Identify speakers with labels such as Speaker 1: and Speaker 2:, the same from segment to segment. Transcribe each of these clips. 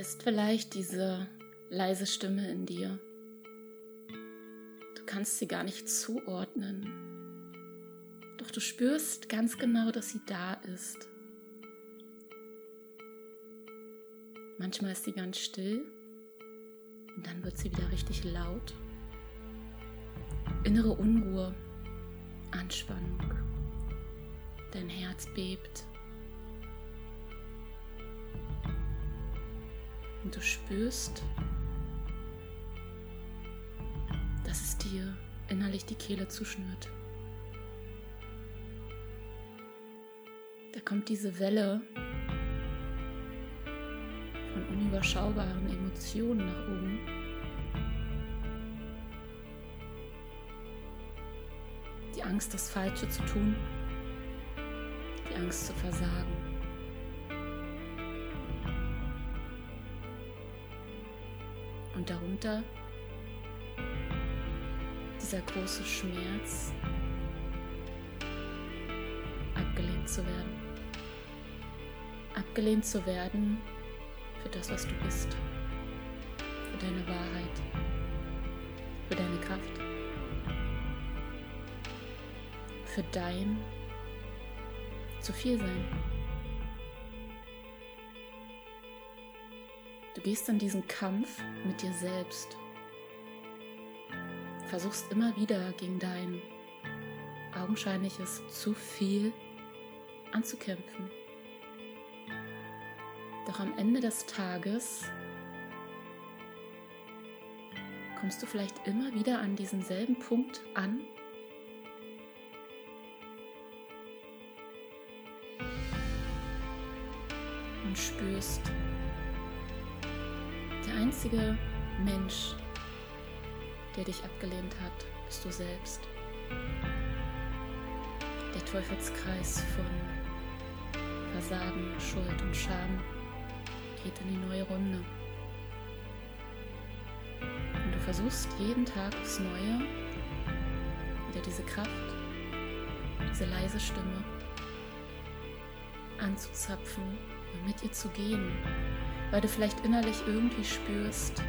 Speaker 1: Ist vielleicht diese leise Stimme in dir. Du kannst sie gar nicht zuordnen. Doch du spürst ganz genau, dass sie da ist. Manchmal ist sie ganz still und dann wird sie wieder richtig laut. Innere Unruhe, Anspannung. Dein Herz bebt. Und du spürst, dass es dir innerlich die Kehle zuschnürt. Da kommt diese Welle von unüberschaubaren Emotionen nach oben. Die Angst, das Falsche zu tun, die Angst zu versagen. Und darunter dieser große Schmerz, abgelehnt zu werden. Abgelehnt zu werden für das, was du bist, für deine Wahrheit, für deine Kraft, für dein zu viel sein. Gehst an diesen Kampf mit dir selbst, versuchst immer wieder gegen dein augenscheinliches zu viel anzukämpfen. Doch am Ende des Tages kommst du vielleicht immer wieder an diesen selben Punkt an. Und spürst, einzige Mensch, der dich abgelehnt hat, bist du selbst. Der Teufelskreis von Versagen, Schuld und Scham geht in die neue Runde. Und du versuchst jeden Tag aufs Neue wieder diese Kraft, diese leise Stimme anzuzapfen und mit ihr zu gehen, weil du vielleicht innerlich irgendwie spürst,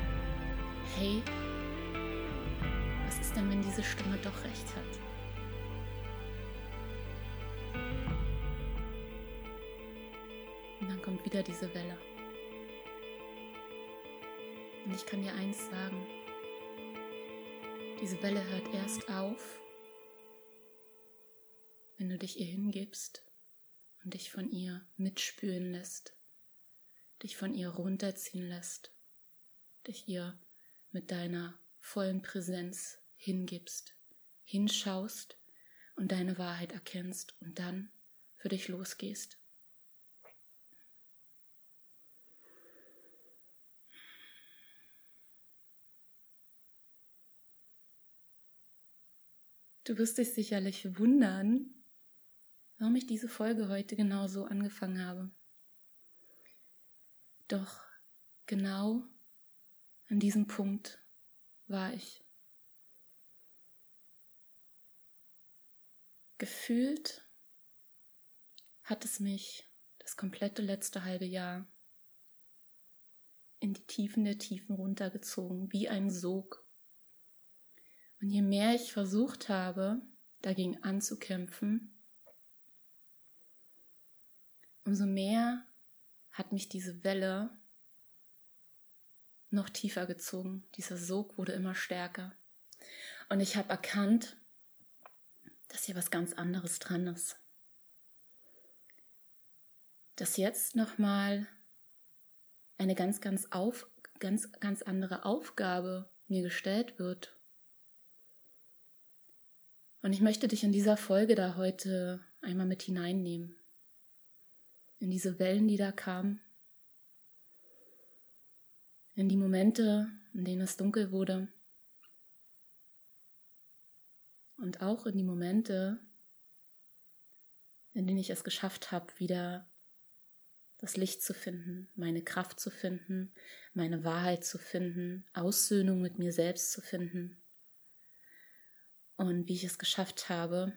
Speaker 1: hey, was ist denn, wenn diese Stimme doch recht hat? Und dann kommt wieder diese Welle. Und ich kann dir eins sagen, diese Welle hört erst auf, wenn du dich ihr hingibst und dich von ihr mitspüren lässt, dich von ihr runterziehen lässt, dich ihr mit deiner vollen Präsenz hingibst, hinschaust und deine Wahrheit erkennst und dann für dich losgehst. Du wirst dich sicherlich wundern, warum ich diese Folge heute genau so angefangen habe. Doch genau an diesem Punkt war ich. Gefühlt hat es mich das komplette letzte halbe Jahr in die Tiefen der Tiefen runtergezogen, wie ein Sog. Und je mehr ich versucht habe, dagegen anzukämpfen, umso mehr hat mich diese Welle noch tiefer gezogen. Dieser Sog wurde immer stärker. Und ich habe erkannt, dass hier was ganz anderes dran ist. Dass jetzt nochmal eine ganz, ganz, auf, ganz, ganz andere Aufgabe mir gestellt wird. Und ich möchte dich in dieser Folge da heute einmal mit hineinnehmen. In diese Wellen, die da kamen. In die Momente, in denen es dunkel wurde. Und auch in die Momente, in denen ich es geschafft habe, wieder das Licht zu finden, meine Kraft zu finden, meine Wahrheit zu finden, Aussöhnung mit mir selbst zu finden und wie ich es geschafft habe,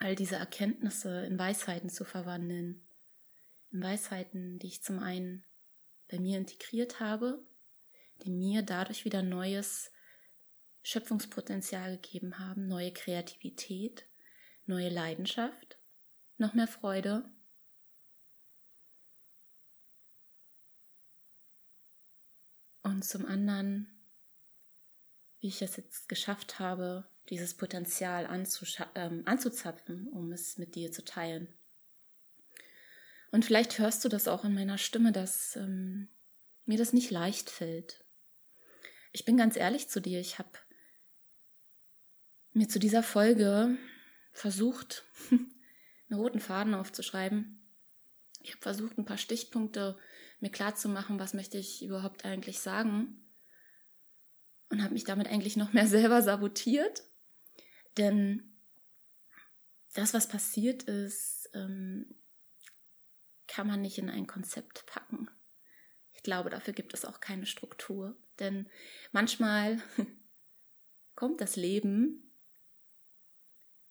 Speaker 1: all diese Erkenntnisse in Weisheiten zu verwandeln. Weisheiten, die ich zum einen bei mir integriert habe, die mir dadurch wieder neues Schöpfungspotenzial gegeben haben, neue Kreativität, neue Leidenschaft, noch mehr Freude. Und zum anderen, wie ich es jetzt geschafft habe, dieses Potenzial ähm, anzuzapfen, um es mit dir zu teilen. Und vielleicht hörst du das auch in meiner Stimme, dass ähm, mir das nicht leicht fällt. Ich bin ganz ehrlich zu dir, ich habe mir zu dieser Folge versucht, einen roten Faden aufzuschreiben. Ich habe versucht, ein paar Stichpunkte mir klarzumachen, was möchte ich überhaupt eigentlich sagen. Und habe mich damit eigentlich noch mehr selber sabotiert. Denn das, was passiert ist, ähm, kann man nicht in ein Konzept packen. Ich glaube, dafür gibt es auch keine Struktur. Denn manchmal kommt das Leben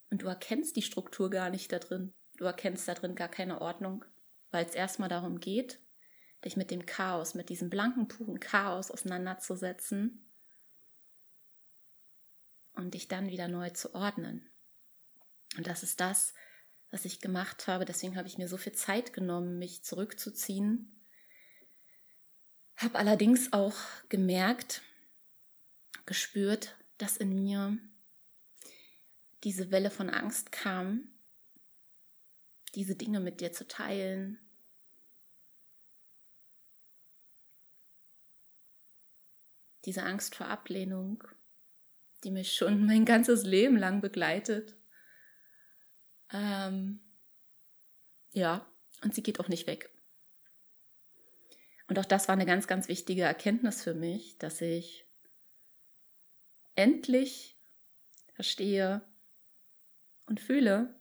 Speaker 1: und du erkennst die Struktur gar nicht da drin. Du erkennst da drin gar keine Ordnung, weil es erstmal darum geht, dich mit dem Chaos, mit diesem blanken, puren Chaos auseinanderzusetzen und dich dann wieder neu zu ordnen. Und das ist das, was ich gemacht habe. Deswegen habe ich mir so viel Zeit genommen, mich zurückzuziehen. Habe allerdings auch gemerkt, gespürt, dass in mir diese Welle von Angst kam, diese Dinge mit dir zu teilen. Diese Angst vor Ablehnung, die mich schon mein ganzes Leben lang begleitet. Ähm, ja, und sie geht auch nicht weg. Und auch das war eine ganz, ganz wichtige Erkenntnis für mich, dass ich endlich verstehe, und fühle,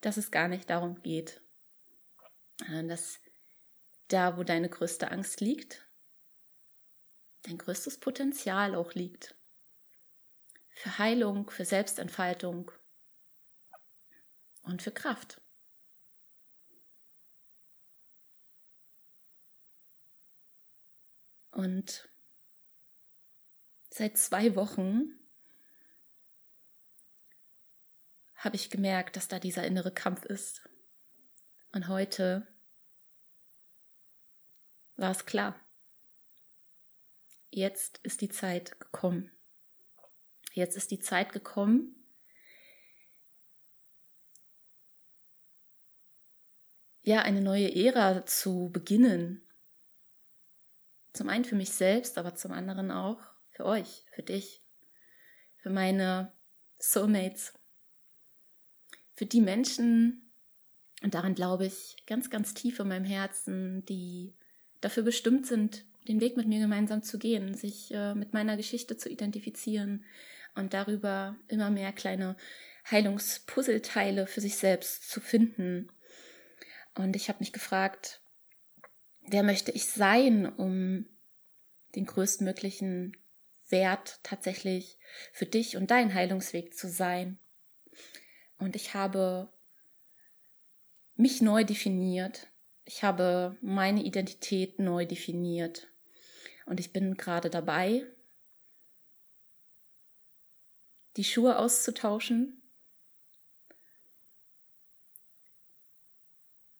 Speaker 1: dass es gar nicht darum geht, dass da, wo deine größte Angst liegt, dein größtes Potenzial auch liegt. Für Heilung, für Selbstentfaltung und für Kraft. Und seit zwei Wochen habe ich gemerkt, dass da dieser innere Kampf ist. Und heute war es klar. Jetzt ist die Zeit gekommen. Jetzt ist die Zeit gekommen, ja, eine neue Ära zu beginnen. Zum einen für mich selbst, aber zum anderen auch für euch, für dich, für meine Soulmates für die Menschen, und daran glaube ich ganz, ganz tief in meinem Herzen, die dafür bestimmt sind, den Weg mit mir gemeinsam zu gehen, sich äh, mit meiner Geschichte zu identifizieren und darüber immer mehr kleine Heilungspuzzleteile für sich selbst zu finden. Und ich habe mich gefragt, wer möchte ich sein, um den größtmöglichen Wert tatsächlich für dich und deinen Heilungsweg zu sein? Und ich habe mich neu definiert. Ich habe meine Identität neu definiert. Und ich bin gerade dabei, die Schuhe auszutauschen,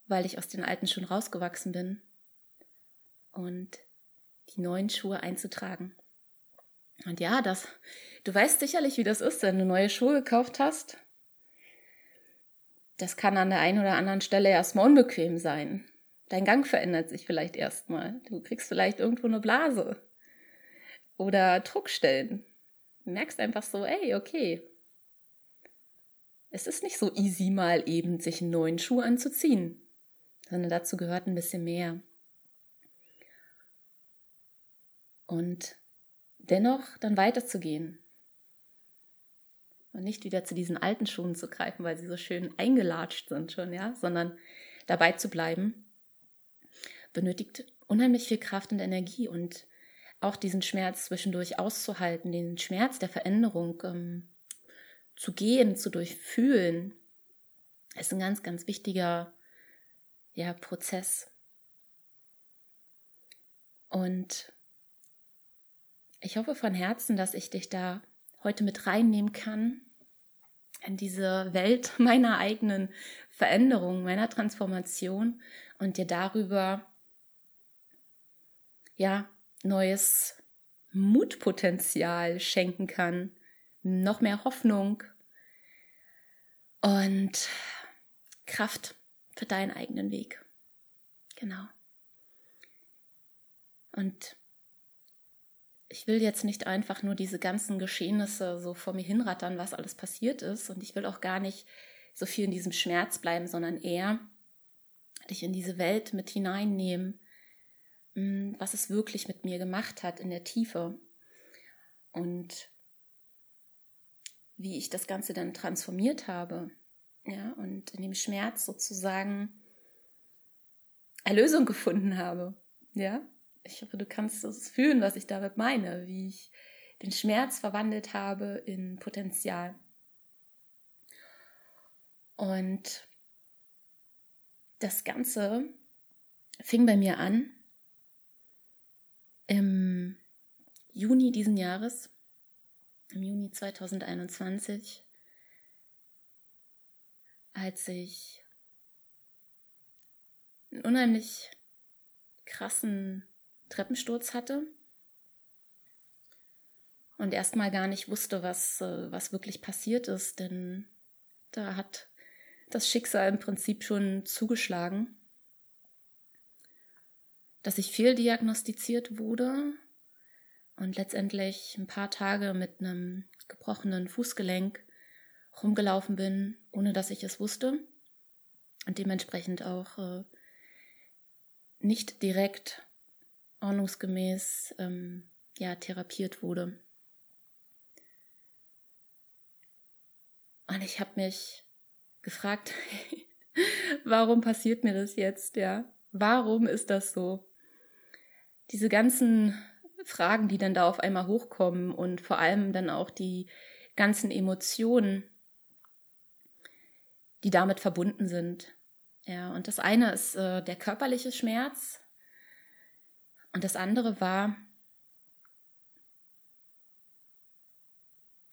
Speaker 1: weil ich aus den alten Schuhen rausgewachsen bin und die neuen Schuhe einzutragen. Und ja, das, du weißt sicherlich, wie das ist, wenn du neue Schuhe gekauft hast das kann an der einen oder anderen Stelle erstmal unbequem sein. Dein Gang verändert sich vielleicht erstmal. Du kriegst vielleicht irgendwo eine Blase oder Druckstellen. Du merkst einfach so, ey, okay. Es ist nicht so easy, mal eben sich einen neuen Schuh anzuziehen, sondern dazu gehört ein bisschen mehr. Und dennoch dann weiterzugehen, und nicht wieder zu diesen alten Schuhen zu greifen, weil sie so schön eingelatscht sind schon, ja, sondern dabei zu bleiben, benötigt unheimlich viel Kraft und Energie und auch diesen Schmerz zwischendurch auszuhalten, den Schmerz der Veränderung ähm, zu gehen, zu durchfühlen, ist ein ganz, ganz wichtiger ja, Prozess. Und ich hoffe von Herzen, dass ich dich da heute mit reinnehmen kann in diese Welt meiner eigenen Veränderung, meiner Transformation und dir darüber ja neues Mutpotenzial schenken kann, noch mehr Hoffnung und Kraft für deinen eigenen Weg. Genau. Und ich will jetzt nicht einfach nur diese ganzen Geschehnisse so vor mir hinrattern, was alles passiert ist. Und ich will auch gar nicht so viel in diesem Schmerz bleiben, sondern eher dich in diese Welt mit hineinnehmen, hm, was es wirklich mit mir gemacht hat in der Tiefe. Und wie ich das Ganze dann transformiert habe. Ja, und in dem Schmerz sozusagen Erlösung gefunden habe. Ja, ich hoffe, du kannst es fühlen, was ich damit meine, wie ich den Schmerz verwandelt habe in Potenzial. Und das Ganze fing bei mir an im Juni diesen Jahres, im Juni 2021, als ich einen unheimlich krassen Treppensturz hatte und erstmal gar nicht wusste, was, äh, was wirklich passiert ist, denn da hat das Schicksal im Prinzip schon zugeschlagen, dass ich fehldiagnostiziert wurde und letztendlich ein paar Tage mit einem gebrochenen Fußgelenk rumgelaufen bin, ohne dass ich es wusste und dementsprechend auch äh, nicht direkt ordnungsgemäß ähm, ja, therapiert wurde. Und ich habe mich gefragt, warum passiert mir das jetzt, ja? Warum ist das so? Diese ganzen Fragen, die dann da auf einmal hochkommen und vor allem dann auch die ganzen Emotionen, die damit verbunden sind. Ja, und das eine ist äh, der körperliche Schmerz, und das andere war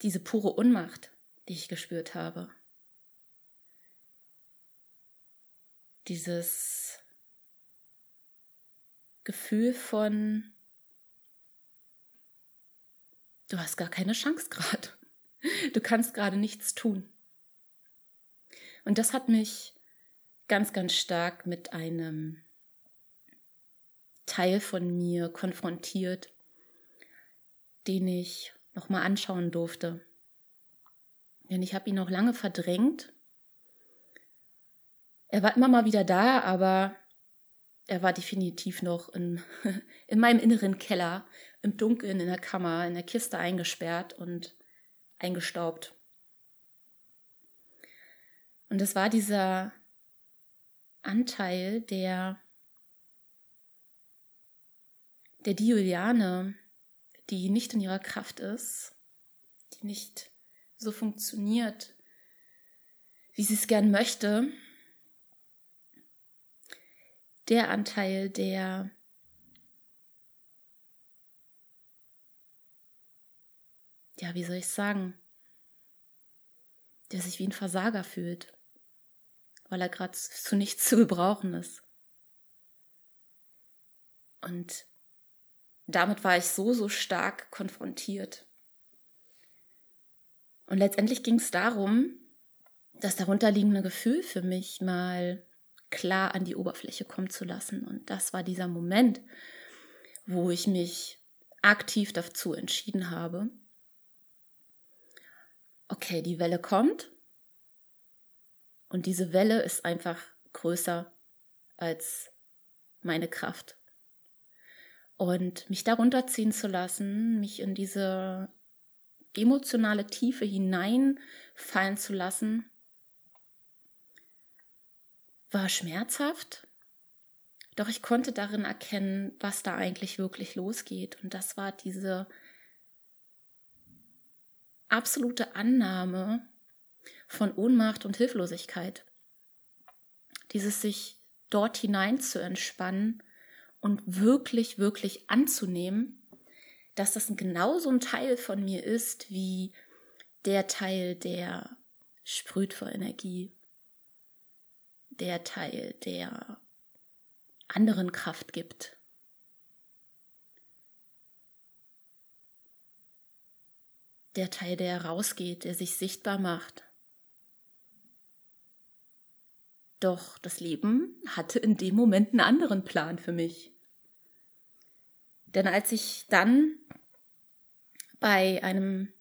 Speaker 1: diese pure Unmacht, die ich gespürt habe. Dieses Gefühl von, du hast gar keine Chance gerade. Du kannst gerade nichts tun. Und das hat mich ganz, ganz stark mit einem Teil von mir konfrontiert, den ich nochmal anschauen durfte. Denn ich habe ihn auch lange verdrängt. Er war immer mal wieder da, aber er war definitiv noch in, in meinem inneren Keller, im Dunkeln, in der Kammer, in der Kiste eingesperrt und eingestaubt. Und es war dieser Anteil, der der die Juliane, die nicht in ihrer Kraft ist, die nicht so funktioniert, wie sie es gern möchte, der Anteil, der ja, wie soll ich sagen, der sich wie ein Versager fühlt, weil er gerade zu nichts zu gebrauchen ist. Und damit war ich so, so stark konfrontiert. Und letztendlich ging es darum, das darunterliegende Gefühl für mich mal klar an die Oberfläche kommen zu lassen. Und das war dieser Moment, wo ich mich aktiv dazu entschieden habe, okay, die Welle kommt und diese Welle ist einfach größer als meine Kraft und mich darunter ziehen zu lassen, mich in diese emotionale Tiefe hineinfallen zu lassen, war schmerzhaft. Doch ich konnte darin erkennen, was da eigentlich wirklich losgeht. Und das war diese absolute Annahme von Ohnmacht und Hilflosigkeit. Dieses sich dort hinein zu entspannen und wirklich, wirklich anzunehmen, dass das genauso ein Teil von mir ist wie der Teil, der sprüht vor Energie, der Teil, der anderen Kraft gibt. Der Teil, der rausgeht, der sich sichtbar macht. Doch das Leben hatte in dem Moment einen anderen Plan für mich. Denn als ich dann bei einem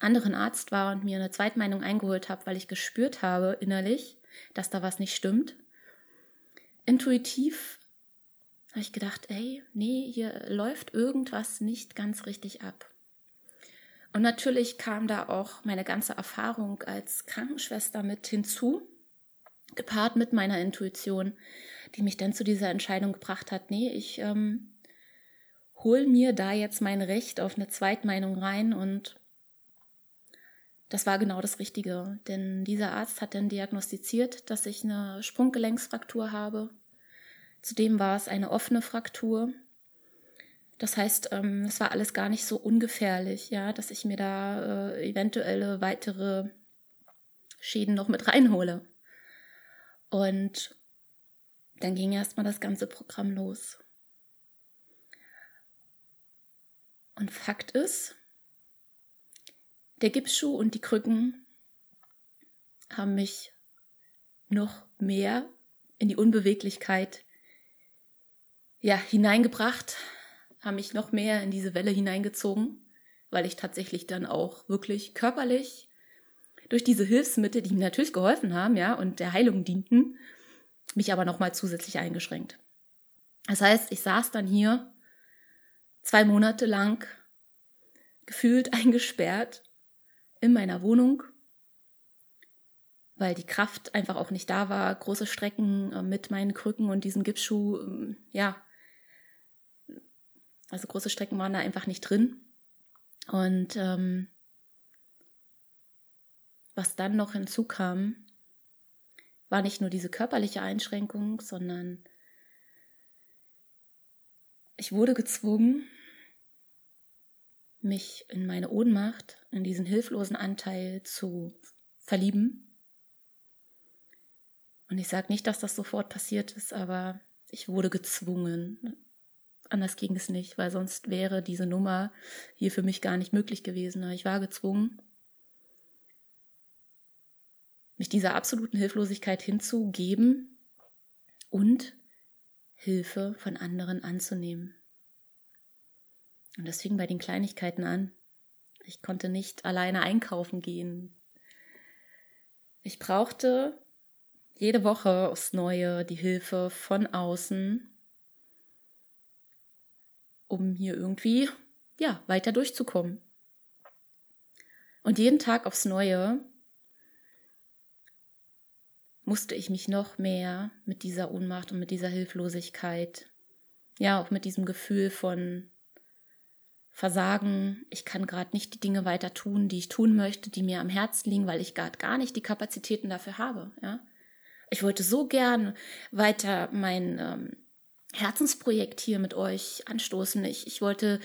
Speaker 1: anderen Arzt war und mir eine Zweitmeinung eingeholt habe, weil ich gespürt habe innerlich, dass da was nicht stimmt, intuitiv habe ich gedacht, ey, nee, hier läuft irgendwas nicht ganz richtig ab. Und natürlich kam da auch meine ganze Erfahrung als Krankenschwester mit hinzu, gepaart mit meiner Intuition, die mich dann zu dieser Entscheidung gebracht hat, nee, ich ähm, hol mir da jetzt mein Recht auf eine Zweitmeinung rein und das war genau das Richtige, denn dieser Arzt hat dann diagnostiziert, dass ich eine Sprunggelenksfraktur habe. Zudem war es eine offene Fraktur. Das heißt, ähm, es war alles gar nicht so ungefährlich, ja, dass ich mir da äh, eventuelle weitere Schäden noch mit reinhole. Und dann ging erstmal das ganze Programm los. Und Fakt ist, der Gipsschuh und die Krücken haben mich noch mehr in die Unbeweglichkeit ja, hineingebracht, haben mich noch mehr in diese Welle hineingezogen, weil ich tatsächlich dann auch wirklich körperlich durch diese Hilfsmittel, die mir natürlich geholfen haben, ja, und der Heilung dienten, mich aber nochmal zusätzlich eingeschränkt. Das heißt, ich saß dann hier zwei Monate lang gefühlt eingesperrt in meiner Wohnung, weil die Kraft einfach auch nicht da war, große Strecken äh, mit meinen Krücken und diesem Gipsschuh, ähm, ja, also große Strecken waren da einfach nicht drin. Und ähm, was dann noch hinzukam, war nicht nur diese körperliche Einschränkung, sondern ich wurde gezwungen, mich in meine Ohnmacht, in diesen hilflosen Anteil zu verlieben. Und ich sage nicht, dass das sofort passiert ist, aber ich wurde gezwungen. Anders ging es nicht, weil sonst wäre diese Nummer hier für mich gar nicht möglich gewesen. Ich war gezwungen, mich dieser absoluten Hilflosigkeit hinzugeben und Hilfe von anderen anzunehmen. Und das fing bei den Kleinigkeiten an. Ich konnte nicht alleine einkaufen gehen. Ich brauchte jede Woche aufs Neue die Hilfe von außen, um hier irgendwie, ja, weiter durchzukommen. Und jeden Tag aufs Neue musste ich mich noch mehr mit dieser Ohnmacht und mit dieser Hilflosigkeit, ja, auch mit diesem Gefühl von Versagen, ich kann gerade nicht die Dinge weiter tun, die ich tun möchte, die mir am Herzen liegen, weil ich gerade gar nicht die Kapazitäten dafür habe. Ja? Ich wollte so gern weiter mein ähm, Herzensprojekt hier mit euch anstoßen. Ich, ich wollte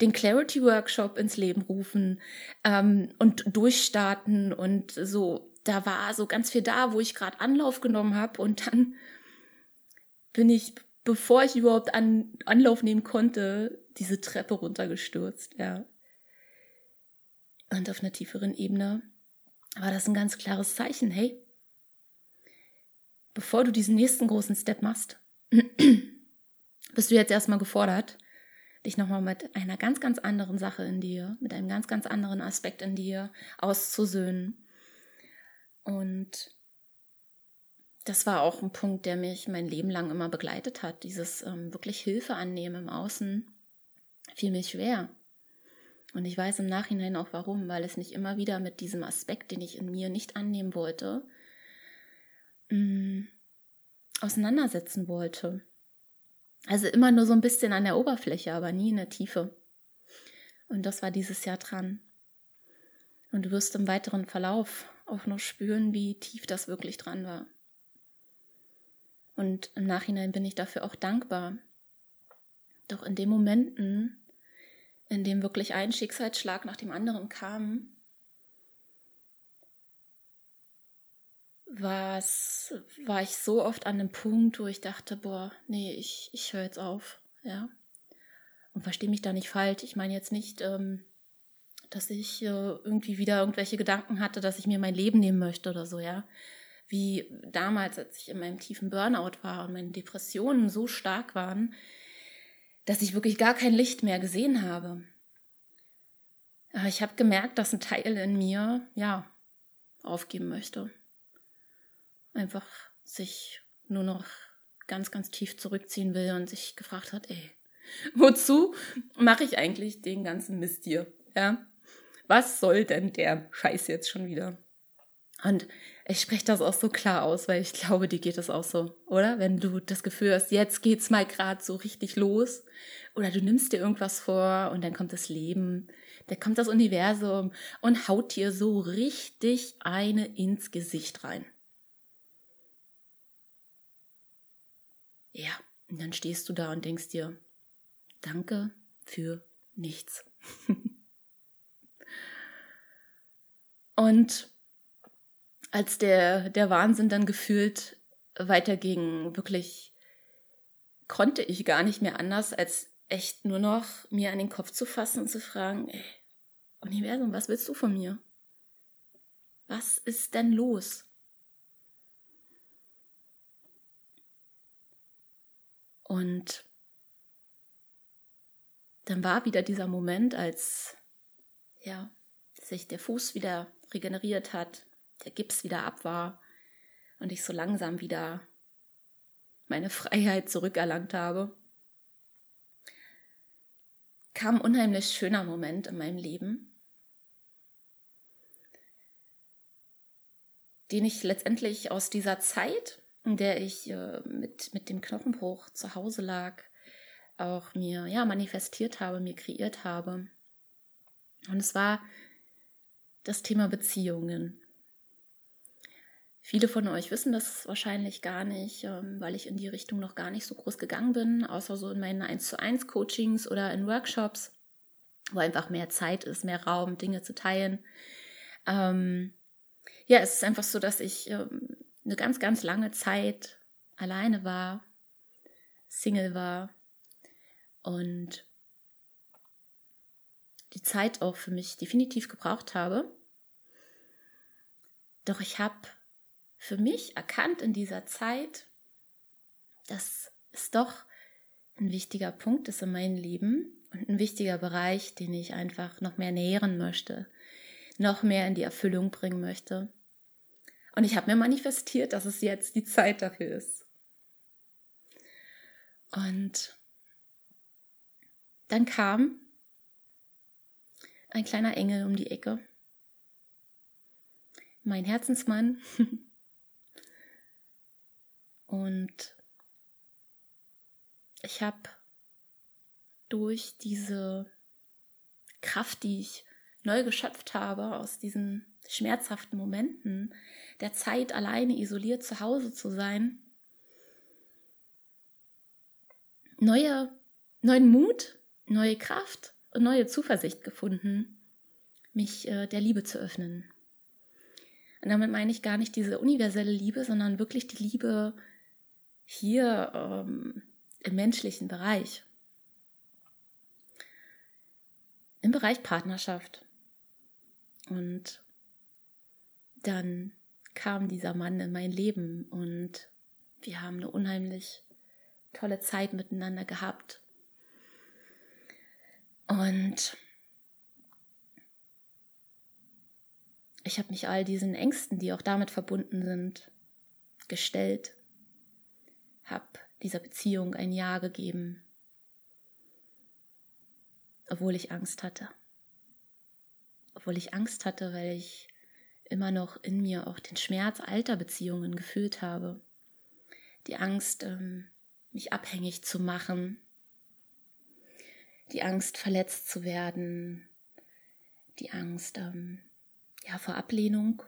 Speaker 1: den Clarity Workshop ins Leben rufen ähm, und durchstarten und so. Da war so ganz viel da, wo ich gerade Anlauf genommen habe und dann bin ich, bevor ich überhaupt an, Anlauf nehmen konnte, diese Treppe runtergestürzt, ja. Und auf einer tieferen Ebene war das ein ganz klares Zeichen, hey, bevor du diesen nächsten großen Step machst, bist du jetzt erstmal gefordert, dich nochmal mit einer ganz, ganz anderen Sache in dir, mit einem ganz, ganz anderen Aspekt in dir auszusöhnen. Und das war auch ein Punkt, der mich mein Leben lang immer begleitet hat. Dieses ähm, wirklich Hilfe annehmen im Außen fiel mir schwer. Und ich weiß im Nachhinein auch warum, weil es mich immer wieder mit diesem Aspekt, den ich in mir nicht annehmen wollte, mm, auseinandersetzen wollte. Also immer nur so ein bisschen an der Oberfläche, aber nie in der Tiefe. Und das war dieses Jahr dran. Und du wirst im weiteren Verlauf auch noch spüren, wie tief das wirklich dran war. Und im Nachhinein bin ich dafür auch dankbar, Doch in den Momenten, in dem wirklich ein Schicksalsschlag nach dem anderen kam, war's, war ich so oft an einem Punkt, wo ich dachte, boah, nee, ich, ich höre jetzt auf, ja. Und verstehe mich da nicht falsch. Ich meine jetzt nicht, ähm, dass ich äh, irgendwie wieder irgendwelche Gedanken hatte, dass ich mir mein Leben nehmen möchte oder so, ja. Wie damals, als ich in meinem tiefen Burnout war und meine Depressionen so stark waren, dass ich wirklich gar kein Licht mehr gesehen habe. Aber ich habe gemerkt, dass ein Teil in mir, ja, aufgeben möchte. Einfach sich nur noch ganz, ganz tief zurückziehen will und sich gefragt hat, ey, wozu mache ich eigentlich den ganzen Mist hier? Ja, was soll denn der Scheiß jetzt schon wieder? Und ich spreche das auch so klar aus, weil ich glaube, dir geht es auch so, oder? Wenn du das Gefühl hast, jetzt geht's mal gerade so richtig los, oder du nimmst dir irgendwas vor und dann kommt das Leben, dann kommt das Universum und haut dir so richtig eine ins Gesicht rein. Ja, und dann stehst du da und denkst dir, danke für nichts. Und als der, der Wahnsinn dann gefühlt weiterging, wirklich konnte ich gar nicht mehr anders, als echt nur noch mir an den Kopf zu fassen und zu fragen, ey, Universum, was willst du von mir? Was ist denn los? Und dann war wieder dieser Moment, als ja, sich der Fuß wieder regeneriert hat, der Gips wieder ab war und ich so langsam wieder meine Freiheit zurückerlangt habe, kam ein unheimlich schöner Moment in meinem Leben, den ich letztendlich aus dieser Zeit, in der ich äh, mit, mit dem Knochenbruch zu Hause lag, auch mir ja manifestiert habe, mir kreiert habe. Und es war das Thema Beziehungen. Viele von euch wissen das wahrscheinlich gar nicht, ähm, weil ich in die Richtung noch gar nicht so groß gegangen bin, außer so in meinen 1 zu 1 Coachings oder in Workshops, wo einfach mehr Zeit ist, mehr Raum, Dinge zu teilen. Ähm, ja, es ist einfach so, dass ich ähm, eine ganz, ganz lange Zeit alleine war, Single war und die Zeit auch für mich definitiv gebraucht habe, doch ich habe für mich erkannt in dieser Zeit, dass es doch ein wichtiger Punkt ist in meinem Leben und ein wichtiger Bereich, den ich einfach noch mehr nähren möchte, noch mehr in die Erfüllung bringen möchte. Und ich habe mir manifestiert, dass es jetzt die Zeit dafür ist. Und dann kam ein kleiner Engel um die Ecke mein Herzensmann. Und ich habe durch diese Kraft, die ich neu geschöpft habe aus diesen schmerzhaften Momenten der Zeit, alleine isoliert zu Hause zu sein, neue, neuen Mut, neue Kraft und neue Zuversicht gefunden, mich äh, der Liebe zu öffnen. Und damit meine ich gar nicht diese universelle Liebe, sondern wirklich die Liebe hier ähm, im menschlichen Bereich. Im Bereich Partnerschaft. Und dann kam dieser Mann in mein Leben und wir haben eine unheimlich tolle Zeit miteinander gehabt. Und ich habe mich all diesen Ängsten, die auch damit verbunden sind, gestellt, habe dieser Beziehung ein Ja gegeben, obwohl ich Angst hatte. Obwohl ich Angst hatte, weil ich immer noch in mir auch den Schmerz alter Beziehungen gefühlt habe. Die Angst, ähm, mich abhängig zu machen, die Angst, verletzt zu werden, die Angst, ähm, ja, vor Ablehnung,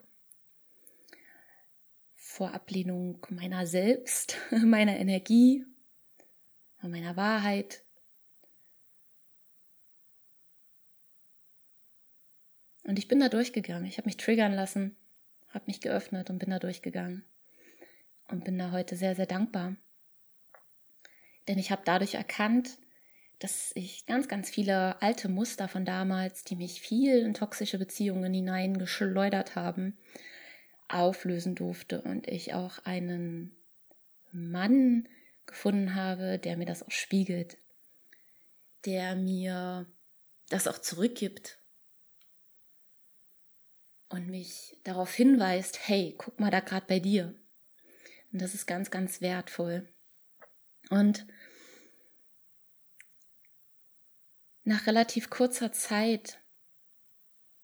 Speaker 1: vor Ablehnung meiner selbst, meiner Energie, meiner Wahrheit. Und ich bin da durchgegangen. Ich habe mich triggern lassen, habe mich geöffnet und bin da durchgegangen. Und bin da heute sehr, sehr dankbar. Denn ich habe dadurch erkannt, dass ich ganz, ganz viele alte Muster von damals, die mich viel in toxische Beziehungen hineingeschleudert haben, auflösen durfte und ich auch einen Mann gefunden habe, der mir das auch spiegelt, der mir das auch zurückgibt und mich darauf hinweist, hey, guck mal da gerade bei dir. Und das ist ganz, ganz wertvoll. Und nach relativ kurzer Zeit,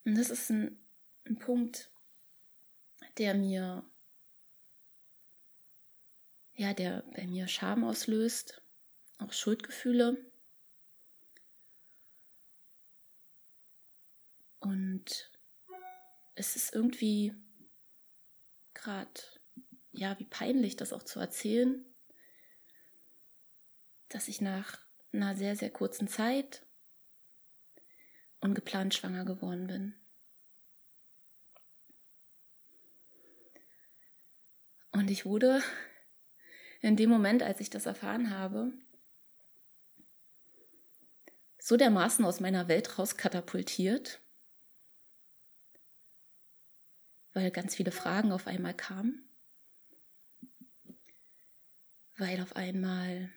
Speaker 1: und das ist ein, ein Punkt, der mir, ja, der bei mir Scham auslöst, auch Schuldgefühle. Und es ist irgendwie gerade, ja, wie peinlich das auch zu erzählen, dass ich nach einer sehr, sehr kurzen Zeit ungeplant schwanger geworden bin. Und ich wurde in dem Moment, als ich das erfahren habe, so dermaßen aus meiner Welt rauskatapultiert, weil ganz viele Fragen auf einmal kamen, weil auf einmal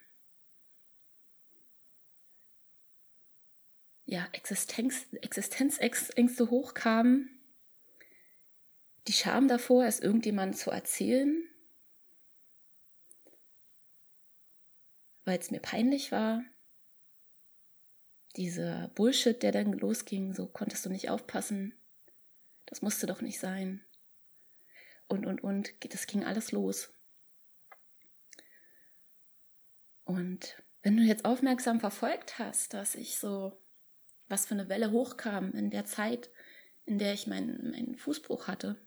Speaker 1: ja, Existenz, Existenzängste hochkamen, die Scham davor, es irgendjemandem zu erzählen, weil es mir peinlich war, dieser Bullshit, der dann losging, so konntest du nicht aufpassen, das musste doch nicht sein und, und, und. Das ging alles los. Und wenn du jetzt aufmerksam verfolgt hast, dass ich so, was für eine Welle hochkam in der Zeit, in der ich meinen, meinen Fußbruch hatte,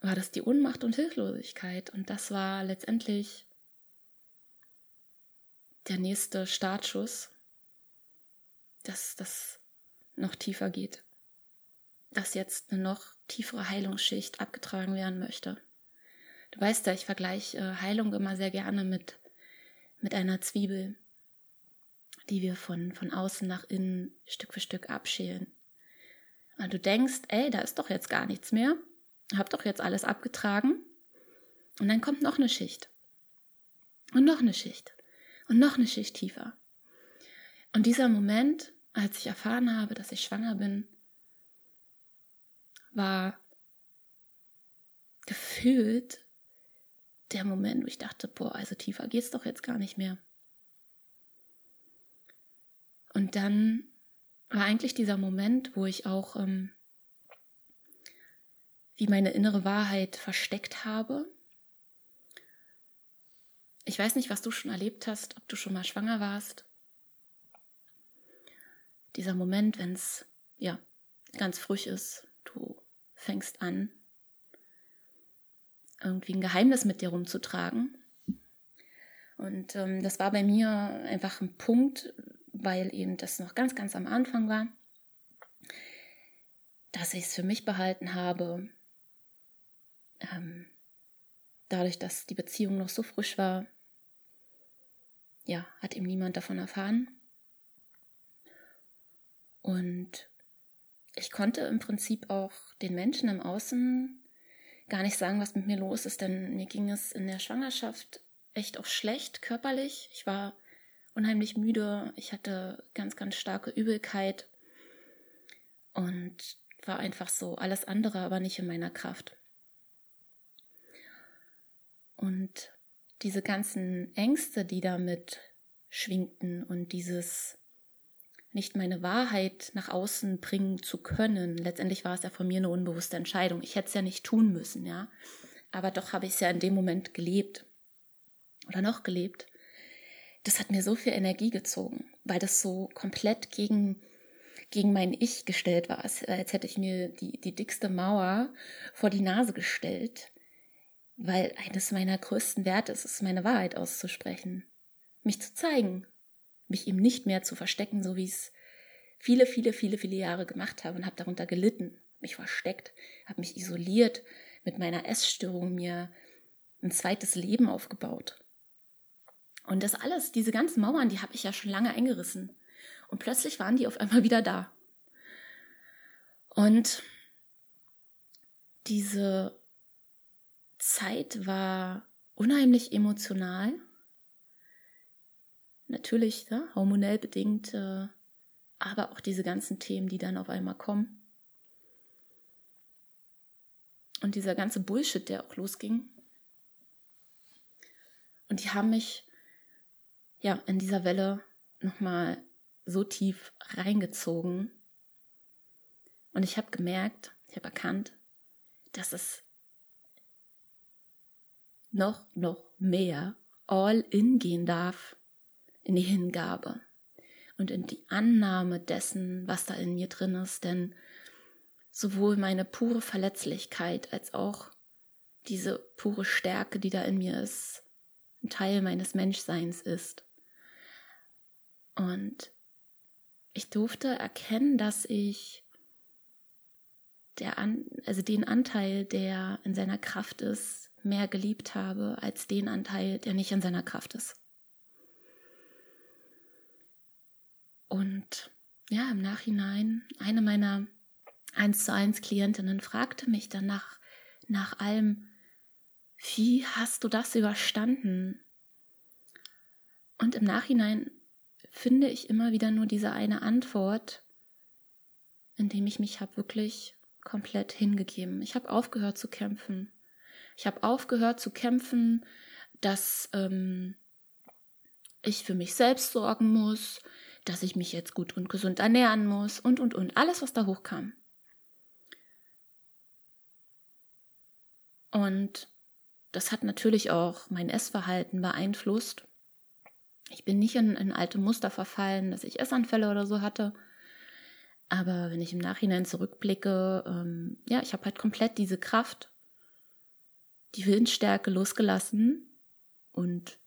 Speaker 1: war das die Unmacht und Hilflosigkeit. Und das war letztendlich der nächste Startschuss, dass das noch tiefer geht. Dass jetzt eine noch tiefere Heilungsschicht abgetragen werden möchte. Du weißt ja, ich vergleiche äh, Heilung immer sehr gerne mit, mit einer Zwiebel, die wir von, von außen nach innen Stück für Stück abschälen. Und du denkst, ey, da ist doch jetzt gar nichts mehr, hab doch jetzt alles abgetragen. Und dann kommt noch eine Schicht. Und noch eine Schicht. Und noch eine Schicht tiefer. Und dieser Moment, als ich erfahren habe, dass ich schwanger bin, war gefühlt der Moment, wo ich dachte, boah, also tiefer geht's doch jetzt gar nicht mehr. Und dann war eigentlich dieser Moment, wo ich auch ähm, wie meine innere Wahrheit versteckt habe. Ich weiß nicht, was du schon erlebt hast, ob du schon mal schwanger warst. Dieser Moment, wenn es ja ganz frisch ist, du fängst an, irgendwie ein Geheimnis mit dir rumzutragen. Und ähm, das war bei mir einfach ein Punkt, weil eben das noch ganz, ganz am Anfang war, dass ich es für mich behalten habe. Ähm, dadurch, dass die Beziehung noch so frisch war, ja, hat eben niemand davon erfahren. Und ich konnte im Prinzip auch den Menschen im Außen gar nicht sagen, was mit mir los ist, denn mir ging es in der Schwangerschaft echt auch schlecht körperlich. Ich war unheimlich müde, ich hatte ganz, ganz starke Übelkeit und war einfach so alles andere, aber nicht in meiner Kraft. Und diese ganzen Ängste, die damit schwingten und dieses nicht meine Wahrheit nach außen bringen zu können. Letztendlich war es ja von mir eine unbewusste Entscheidung. Ich hätte es ja nicht tun müssen, ja. Aber doch habe ich es ja in dem Moment gelebt. Oder noch gelebt. Das hat mir so viel Energie gezogen, weil das so komplett gegen, gegen mein Ich gestellt war. Als hätte ich mir die, die dickste Mauer vor die Nase gestellt. Weil eines meiner größten Werte ist es, meine Wahrheit auszusprechen. Mich zu zeigen, mich eben nicht mehr zu verstecken, so wie es viele, viele, viele, viele Jahre gemacht habe und habe darunter gelitten, mich versteckt, habe mich isoliert, mit meiner Essstörung mir ein zweites Leben aufgebaut. Und das alles, diese ganzen Mauern, die habe ich ja schon lange eingerissen. Und plötzlich waren die auf einmal wieder da. Und diese Zeit war unheimlich emotional. Natürlich ja, hormonell bedingt, äh, aber auch diese ganzen Themen, die dann auf einmal kommen. Und dieser ganze Bullshit, der auch losging. Und die haben mich ja in dieser Welle nochmal so tief reingezogen. Und ich habe gemerkt, ich habe erkannt, dass es noch, noch mehr all in gehen darf in die Hingabe und in die Annahme dessen, was da in mir drin ist, denn sowohl meine pure Verletzlichkeit als auch diese pure Stärke, die da in mir ist, ein Teil meines Menschseins ist. Und ich durfte erkennen, dass ich der An also den Anteil, der in seiner Kraft ist, mehr geliebt habe als den Anteil, der nicht in seiner Kraft ist. Und ja, im Nachhinein, eine meiner 1 zu 1 Klientinnen fragte mich dann nach, nach allem, wie hast du das überstanden? Und im Nachhinein finde ich immer wieder nur diese eine Antwort, indem ich mich habe wirklich komplett hingegeben. Ich habe aufgehört zu kämpfen. Ich habe aufgehört zu kämpfen, dass ähm, ich für mich selbst sorgen muss, dass ich mich jetzt gut und gesund ernähren muss und, und, und. Alles, was da hochkam. Und das hat natürlich auch mein Essverhalten beeinflusst. Ich bin nicht in, in alte Muster verfallen, dass ich Essanfälle oder so hatte. Aber wenn ich im Nachhinein zurückblicke, ähm, ja, ich habe halt komplett diese Kraft, die Willensstärke losgelassen und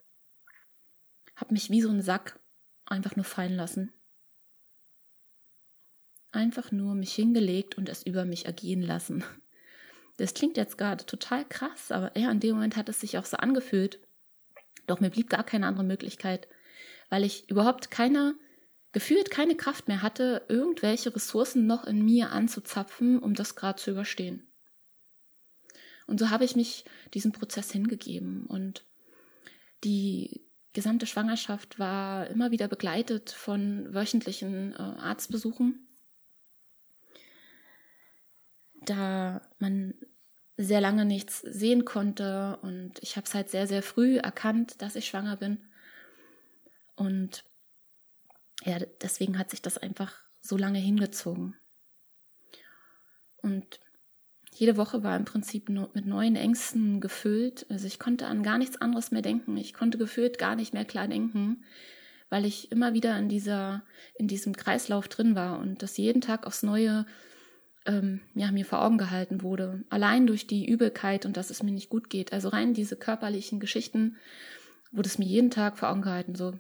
Speaker 1: habe mich wie so ein Sack einfach nur fallen lassen. Einfach nur mich hingelegt und es über mich ergehen lassen. Das klingt jetzt gerade total krass, aber ja, in dem Moment hat es sich auch so angefühlt. Doch mir blieb gar keine andere Möglichkeit, weil ich überhaupt keine, gefühlt keine Kraft mehr hatte, irgendwelche Ressourcen noch in mir anzuzapfen, um das gerade zu überstehen. Und so habe ich mich diesem Prozess hingegeben und die gesamte Schwangerschaft war immer wieder begleitet von wöchentlichen äh, Arztbesuchen, da man sehr lange nichts sehen konnte und ich habe es halt sehr, sehr früh erkannt, dass ich schwanger bin. Und ja, deswegen hat sich das einfach so lange hingezogen. Und jede Woche war im Prinzip mit neuen Ängsten gefüllt. Also ich konnte an gar nichts anderes mehr denken. Ich konnte gefühlt gar nicht mehr klar denken, weil ich immer wieder in dieser, in diesem Kreislauf drin war und das jeden Tag aufs Neue ähm, ja, mir vor Augen gehalten wurde. Allein durch die Übelkeit und dass es mir nicht gut geht. Also rein diese körperlichen Geschichten wurde es mir jeden Tag vor Augen gehalten. So,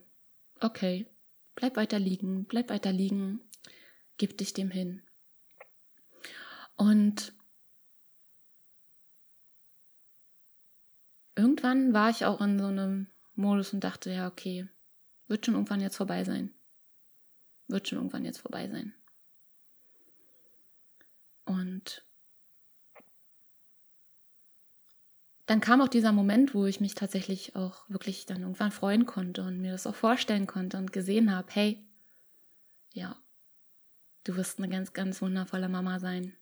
Speaker 1: okay, bleib weiter liegen, bleib weiter liegen, gib dich dem hin. Und irgendwann war ich auch in so einem Modus und dachte, ja, okay, wird schon irgendwann jetzt vorbei sein. Wird schon irgendwann jetzt vorbei sein. Und dann kam auch dieser Moment, wo ich mich tatsächlich auch wirklich dann irgendwann freuen konnte und mir das auch vorstellen konnte und gesehen habe, hey, ja, du wirst eine ganz, ganz wundervolle Mama sein.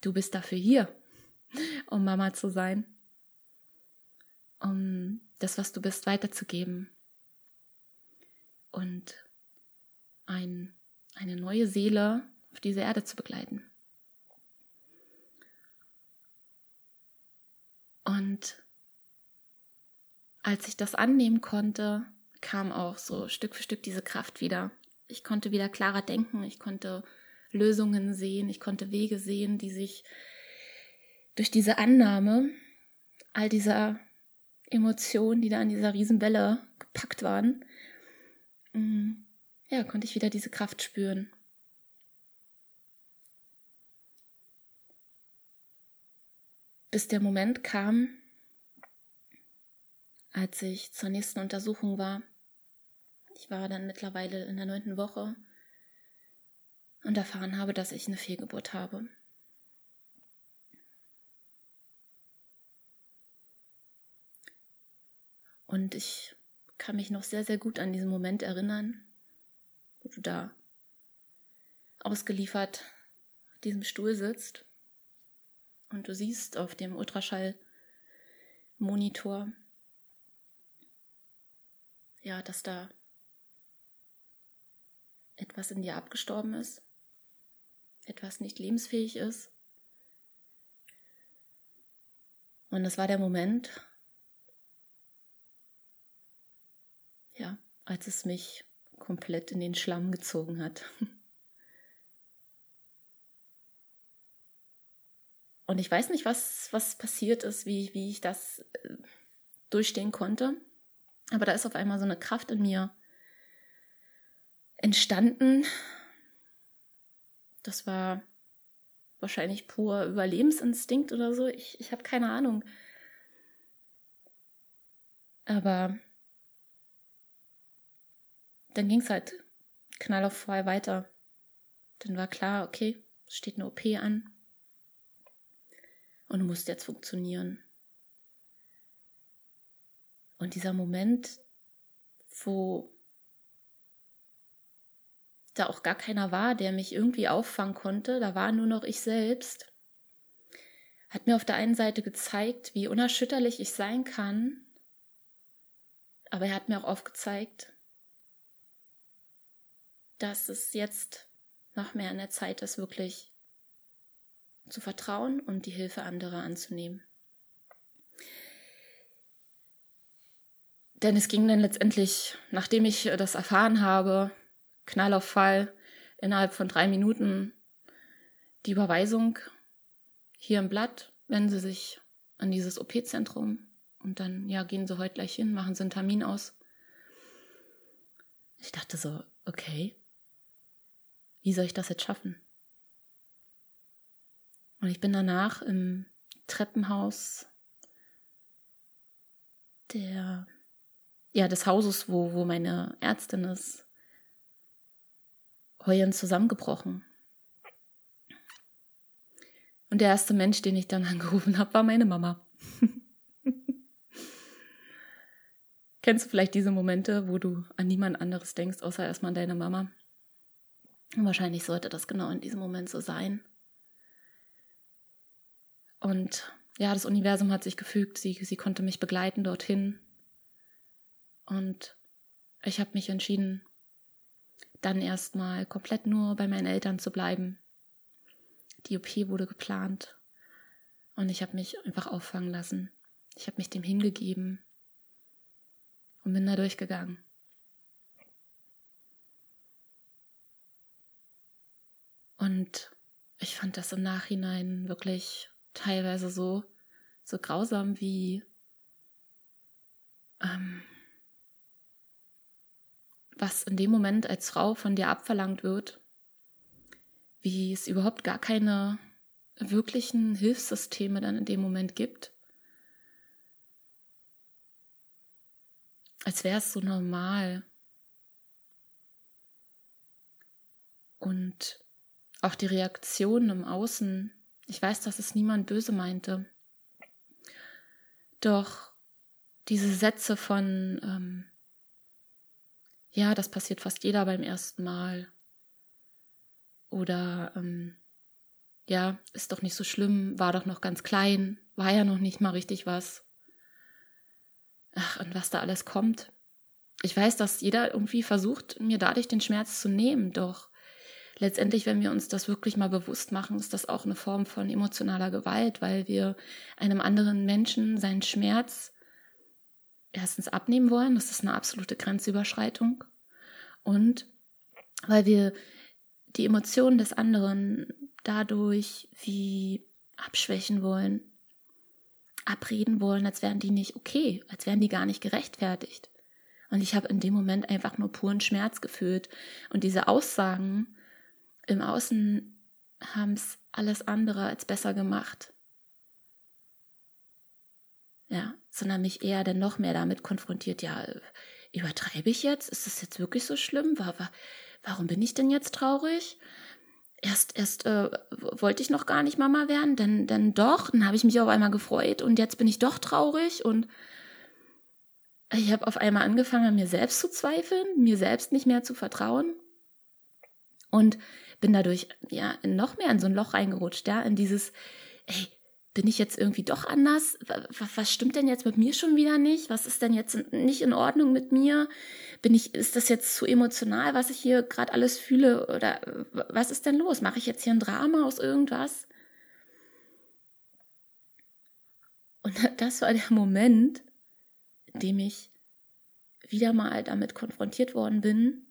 Speaker 1: Du bist dafür hier um Mama zu sein, um das, was du bist, weiterzugeben und ein, eine neue Seele auf diese Erde zu begleiten. Und als ich das annehmen konnte, kam auch so Stück für Stück diese Kraft wieder. Ich konnte wieder klarer denken, ich konnte Lösungen sehen, ich konnte Wege sehen, die sich durch diese Annahme all dieser Emotionen, die da an dieser Riesenwelle gepackt waren, mm, ja, konnte ich wieder diese Kraft spüren. Bis der Moment kam, als ich zur nächsten Untersuchung war. Ich war dann mittlerweile in der neunten Woche und erfahren habe, dass ich eine Fehlgeburt habe. Und ich kann mich noch sehr, sehr gut an diesen Moment erinnern, wo du da ausgeliefert auf diesem Stuhl sitzt und du siehst auf dem Ultraschallmonitor, ja, dass da etwas in dir abgestorben ist, etwas nicht lebensfähig ist. Und das war der Moment, ja, als es mich komplett in den Schlamm gezogen hat. Und ich weiß nicht, was, was passiert ist, wie, wie ich das äh, durchstehen konnte. Aber da ist auf einmal so eine Kraft in mir entstanden. Das war wahrscheinlich pur Überlebensinstinkt oder so. Ich, ich habe keine Ahnung. Aber dann ging es halt knall auf zwei weiter. Dann war klar, okay, es steht eine OP an. Und du musst jetzt funktionieren. Und dieser Moment, wo da auch gar keiner war, der mich irgendwie auffangen konnte, da war nur noch ich selbst, hat mir auf der einen Seite gezeigt, wie unerschütterlich ich sein kann, aber er hat mir auch aufgezeigt, dass es jetzt noch mehr an der Zeit ist, wirklich zu vertrauen und die Hilfe anderer anzunehmen. Denn es ging dann letztendlich, nachdem ich das erfahren habe, Knall auf Fall, innerhalb von drei Minuten die Überweisung hier im Blatt, wenn Sie sich an dieses OP-Zentrum und dann, ja, gehen Sie heute gleich hin, machen Sie einen Termin aus. Ich dachte so, okay, wie soll ich das jetzt schaffen? Und ich bin danach im Treppenhaus der, ja, des Hauses, wo, wo meine Ärztin ist, heulend zusammengebrochen. Und der erste Mensch, den ich dann angerufen habe, war meine Mama. Kennst du vielleicht diese Momente, wo du an niemand anderes denkst, außer erstmal an deine Mama? Und wahrscheinlich sollte das genau in diesem Moment so sein. Und ja, das Universum hat sich gefügt, sie, sie konnte mich begleiten dorthin. Und ich habe mich entschieden, dann erstmal komplett nur bei meinen Eltern zu bleiben. Die OP wurde geplant und ich habe mich einfach auffangen lassen. Ich habe mich dem hingegeben und bin da durchgegangen. Und ich fand das im Nachhinein wirklich teilweise so, so grausam wie, ähm, was in dem Moment als Frau von dir abverlangt wird, wie es überhaupt gar keine wirklichen Hilfssysteme dann in dem Moment gibt. Als wäre es so normal. Und auch die Reaktionen im Außen. Ich weiß, dass es niemand böse meinte. Doch diese Sätze von, ähm, ja, das passiert fast jeder beim ersten Mal. Oder, ähm, ja, ist doch nicht so schlimm, war doch noch ganz klein, war ja noch nicht mal richtig was. Ach, und was da alles kommt. Ich weiß, dass jeder irgendwie versucht, mir dadurch den Schmerz zu nehmen, doch letztendlich, wenn wir uns das wirklich mal bewusst machen, ist das auch eine Form von emotionaler Gewalt, weil wir einem anderen Menschen seinen Schmerz erstens abnehmen wollen, das ist eine absolute Grenzüberschreitung, und weil wir die Emotionen des anderen dadurch wie abschwächen wollen, abreden wollen, als wären die nicht okay, als wären die gar nicht gerechtfertigt. Und ich habe in dem Moment einfach nur puren Schmerz gefühlt. Und diese Aussagen im Außen haben es alles andere als besser gemacht. Ja, sondern mich eher dann noch mehr damit konfrontiert, ja, übertreibe ich jetzt? Ist das jetzt wirklich so schlimm? War, war, warum bin ich denn jetzt traurig? Erst, erst äh, wollte ich noch gar nicht Mama werden, dann, dann doch, dann habe ich mich auf einmal gefreut und jetzt bin ich doch traurig und ich habe auf einmal angefangen, an mir selbst zu zweifeln, mir selbst nicht mehr zu vertrauen und bin dadurch ja noch mehr in so ein Loch reingerutscht, ja, in dieses, ey, bin ich jetzt irgendwie doch anders? Was stimmt denn jetzt mit mir schon wieder nicht? Was ist denn jetzt nicht in Ordnung mit mir? Bin ich, ist das jetzt zu emotional, was ich hier gerade alles fühle? Oder was ist denn los? Mache ich jetzt hier ein Drama aus irgendwas? Und das war der Moment, in dem ich wieder mal damit konfrontiert worden bin,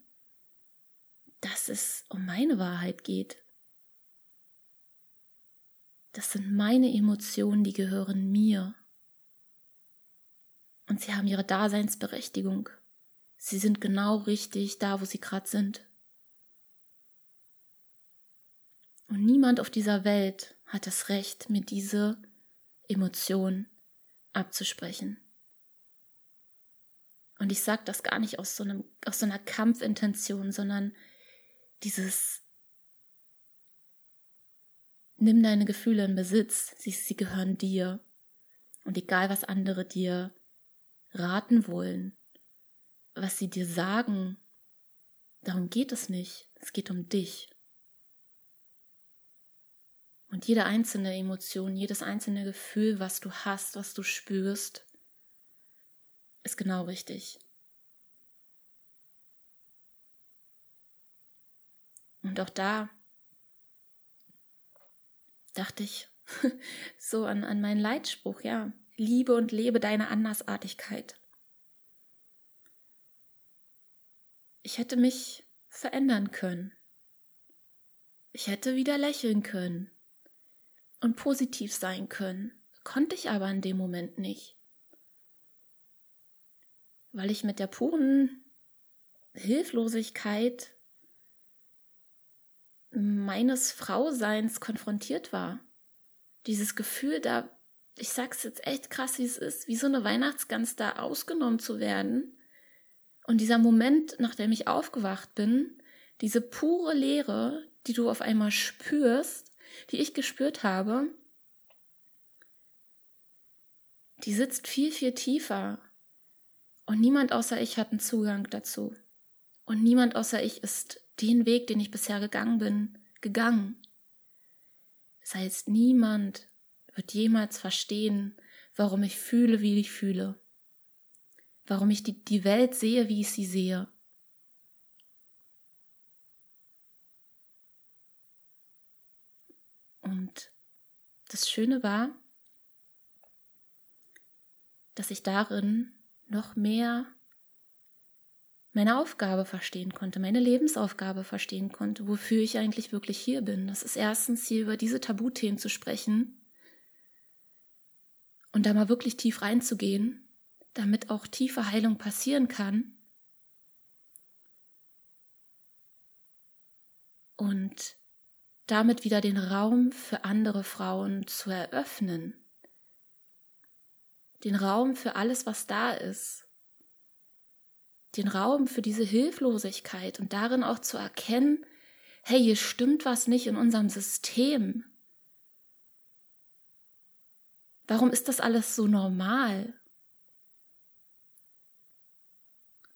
Speaker 1: dass es um meine Wahrheit geht das sind meine Emotionen, die gehören mir. Und sie haben ihre Daseinsberechtigung. Sie sind genau richtig da, wo sie gerade sind. Und niemand auf dieser Welt hat das Recht, mir diese Emotion abzusprechen. Und ich sage das gar nicht aus so, einem, aus so einer Kampfintention, sondern dieses Nimm deine Gefühle in Besitz, sie, sie gehören dir. Und egal, was andere dir raten wollen, was sie dir sagen, darum geht es nicht. Es geht um dich. Und jede einzelne Emotion, jedes einzelne Gefühl, was du hast, was du spürst, ist genau richtig. Und auch da dachte ich so an, an meinen Leitspruch, ja. Liebe und lebe deine Andersartigkeit. Ich hätte mich verändern können. Ich hätte wieder lächeln können und positiv sein können, konnte ich aber in dem Moment nicht, weil ich mit der puren Hilflosigkeit meines Frauseins konfrontiert war. Dieses Gefühl da, ich sag's jetzt echt krass, wie es ist, wie so eine Weihnachtsgans da ausgenommen zu werden. Und dieser Moment, nachdem ich aufgewacht bin, diese pure Leere, die du auf einmal spürst, die ich gespürt habe, die sitzt viel, viel tiefer. Und niemand außer ich hat einen Zugang dazu. Und niemand außer ich ist den Weg, den ich bisher gegangen bin, gegangen. Das heißt, niemand wird jemals verstehen, warum ich fühle, wie ich fühle, warum ich die, die Welt sehe, wie ich sie sehe. Und das Schöne war, dass ich darin noch mehr meine Aufgabe verstehen konnte, meine Lebensaufgabe verstehen konnte, wofür ich eigentlich wirklich hier bin. Das ist erstens hier über diese Tabuthemen zu sprechen und da mal wirklich tief reinzugehen, damit auch tiefe Heilung passieren kann. Und damit wieder den Raum für andere Frauen zu eröffnen. Den Raum für alles, was da ist den Raum für diese Hilflosigkeit und darin auch zu erkennen, hey, hier stimmt was nicht in unserem System. Warum ist das alles so normal?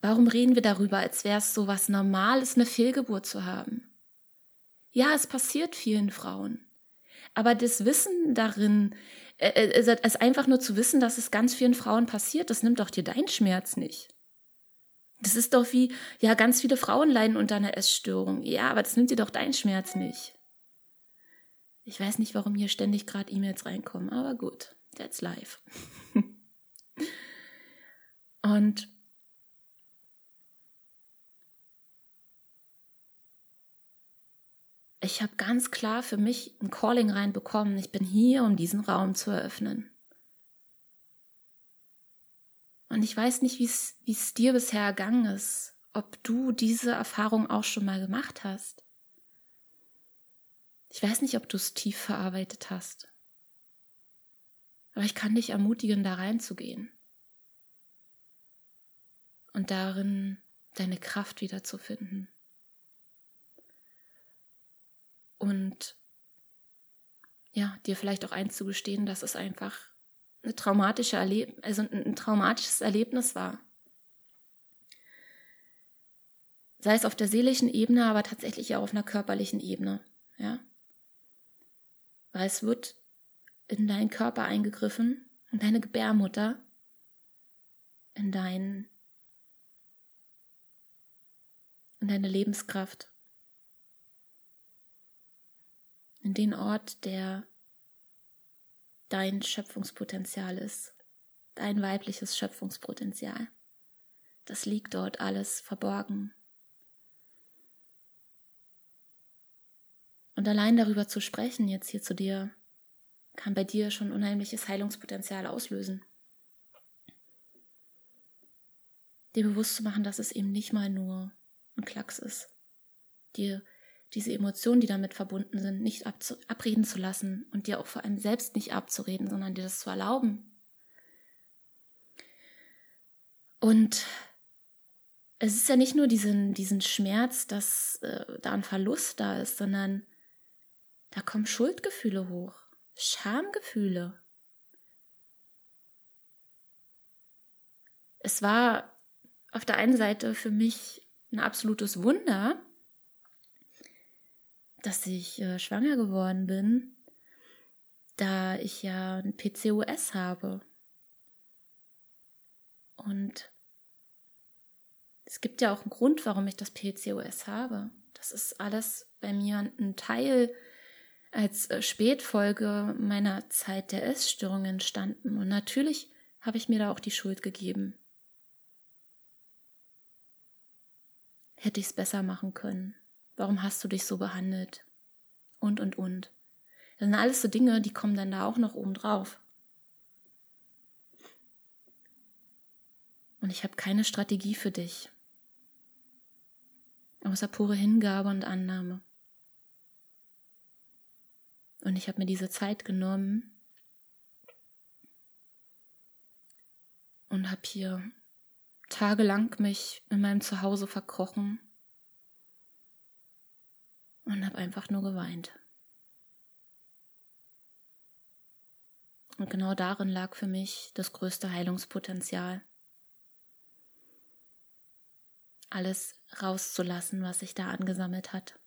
Speaker 1: Warum reden wir darüber, als wäre es so was Normales, eine Fehlgeburt zu haben? Ja, es passiert vielen Frauen. Aber das Wissen darin, äh, äh es einfach nur zu wissen, dass es ganz vielen Frauen passiert, das nimmt doch dir deinen Schmerz nicht. Das ist doch wie, ja, ganz viele Frauen leiden unter einer Essstörung. Ja, aber das nimmt dir doch deinen Schmerz nicht. Ich weiß nicht, warum hier ständig gerade E-Mails reinkommen, aber gut, that's life. Und ich habe ganz klar für mich ein Calling reinbekommen. Ich bin hier, um diesen Raum zu eröffnen. Und ich weiß nicht, wie es dir bisher ergangen ist, ob du diese Erfahrung auch schon mal gemacht hast. Ich weiß nicht, ob du es tief verarbeitet hast. Aber ich kann dich ermutigen, da reinzugehen. Und darin deine Kraft wiederzufinden. Und ja, dir vielleicht auch einzugestehen, dass es einfach eine traumatische Erleb also ein traumatisches Erlebnis war. Sei es auf der seelischen Ebene, aber tatsächlich auch auf einer körperlichen Ebene, ja. Weil es wird in deinen Körper eingegriffen, in deine Gebärmutter, in dein, in deine Lebenskraft, in den Ort, der dein Schöpfungspotenzial ist, dein weibliches Schöpfungspotenzial. Das liegt dort alles verborgen. Und allein darüber zu sprechen, jetzt hier zu dir, kann bei dir schon unheimliches Heilungspotenzial auslösen. Dir bewusst zu machen, dass es eben nicht mal nur ein Klacks ist. Dir diese Emotionen, die damit verbunden sind, nicht abreden zu lassen und dir auch vor allem selbst nicht abzureden, sondern dir das zu erlauben. Und es ist ja nicht nur diesen, diesen Schmerz, dass äh, da ein Verlust da ist, sondern da kommen Schuldgefühle hoch. Schamgefühle. Es war auf der einen Seite für mich ein absolutes Wunder, dass ich äh, schwanger geworden bin, da ich ja ein PCOS habe. Und es gibt ja auch einen Grund, warum ich das PCOS habe. Das ist alles bei mir ein Teil als äh, Spätfolge meiner Zeit der Essstörung entstanden. Und natürlich habe ich mir da auch die Schuld gegeben. Hätte ich es besser machen können? Warum hast du dich so behandelt? Und, und, und. Das sind alles so Dinge, die kommen dann da auch noch oben drauf. Und ich habe keine Strategie für dich. Außer pure Hingabe und Annahme. Und ich habe mir diese Zeit genommen und habe hier tagelang mich in meinem Zuhause verkrochen und habe einfach nur geweint. Und genau darin lag für mich das größte Heilungspotenzial. Alles rauszulassen, was sich da angesammelt hat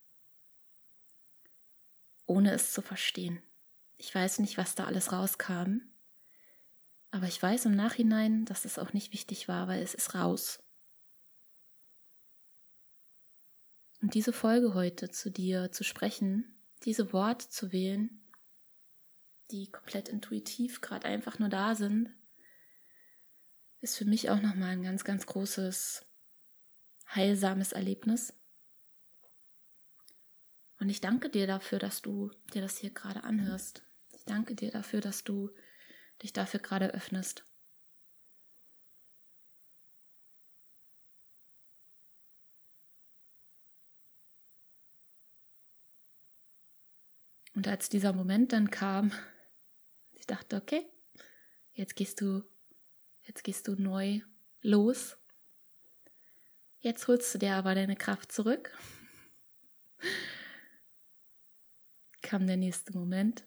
Speaker 1: ohne es zu verstehen. Ich weiß nicht, was da alles rauskam, aber ich weiß im Nachhinein, dass es auch nicht wichtig war, weil es ist raus. Und diese Folge heute zu dir zu sprechen, diese Worte zu wählen, die komplett intuitiv gerade einfach nur da sind, ist für mich auch nochmal ein ganz, ganz großes, heilsames Erlebnis. Und ich danke dir dafür, dass du dir das hier gerade anhörst. Ich danke dir dafür, dass du dich dafür gerade öffnest. Und als dieser Moment dann kam, ich dachte, okay, jetzt gehst du, jetzt gehst du neu los. Jetzt holst du dir aber deine Kraft zurück kam der nächste Moment,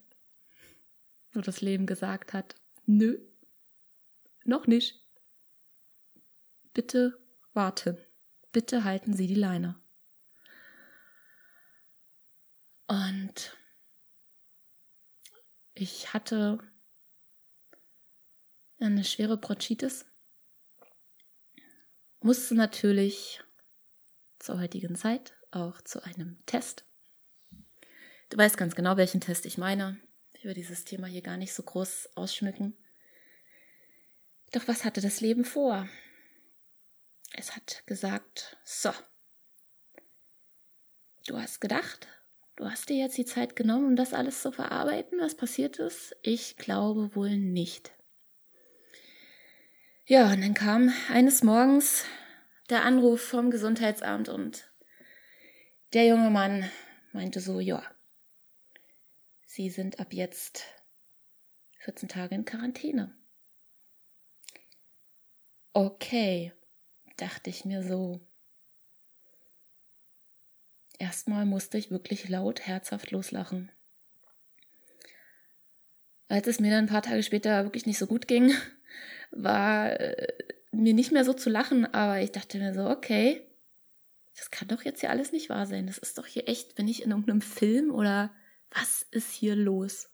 Speaker 1: wo das Leben gesagt hat, nö, noch nicht. Bitte warten. Bitte halten Sie die Leine. Und ich hatte eine schwere Bronchitis, musste natürlich zur heutigen Zeit auch zu einem Test Du weißt ganz genau, welchen Test ich meine. Ich will dieses Thema hier gar nicht so groß ausschmücken. Doch was hatte das Leben vor? Es hat gesagt, so, du hast gedacht, du hast dir jetzt die Zeit genommen, um das alles zu verarbeiten, was passiert ist? Ich glaube wohl nicht. Ja, und dann kam eines Morgens der Anruf vom Gesundheitsamt und der junge Mann meinte so, ja, Sie sind ab jetzt 14 Tage in Quarantäne. Okay, dachte ich mir so. Erstmal musste ich wirklich laut, herzhaft loslachen. Als es mir dann ein paar Tage später wirklich nicht so gut ging, war äh, mir nicht mehr so zu lachen, aber ich dachte mir so, okay, das kann doch jetzt hier alles nicht wahr sein. Das ist doch hier echt, bin ich in irgendeinem Film oder was ist hier los?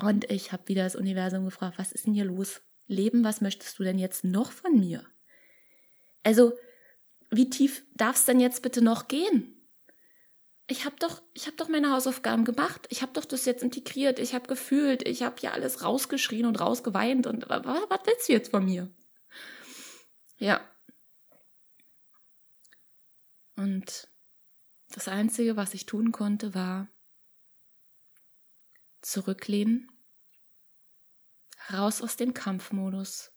Speaker 1: Und ich habe wieder das Universum gefragt, was ist denn hier los? Leben, was möchtest du denn jetzt noch von mir? Also, wie tief darf es denn jetzt bitte noch gehen? ich habe doch, ich habe doch meine Hausaufgaben gemacht. Ich habe doch das jetzt integriert. Ich habe gefühlt. Ich habe ja alles rausgeschrien und rausgeweint. Und was, was willst du jetzt von mir? Ja. Und das Einzige, was ich tun konnte, war zurücklehnen, raus aus dem Kampfmodus,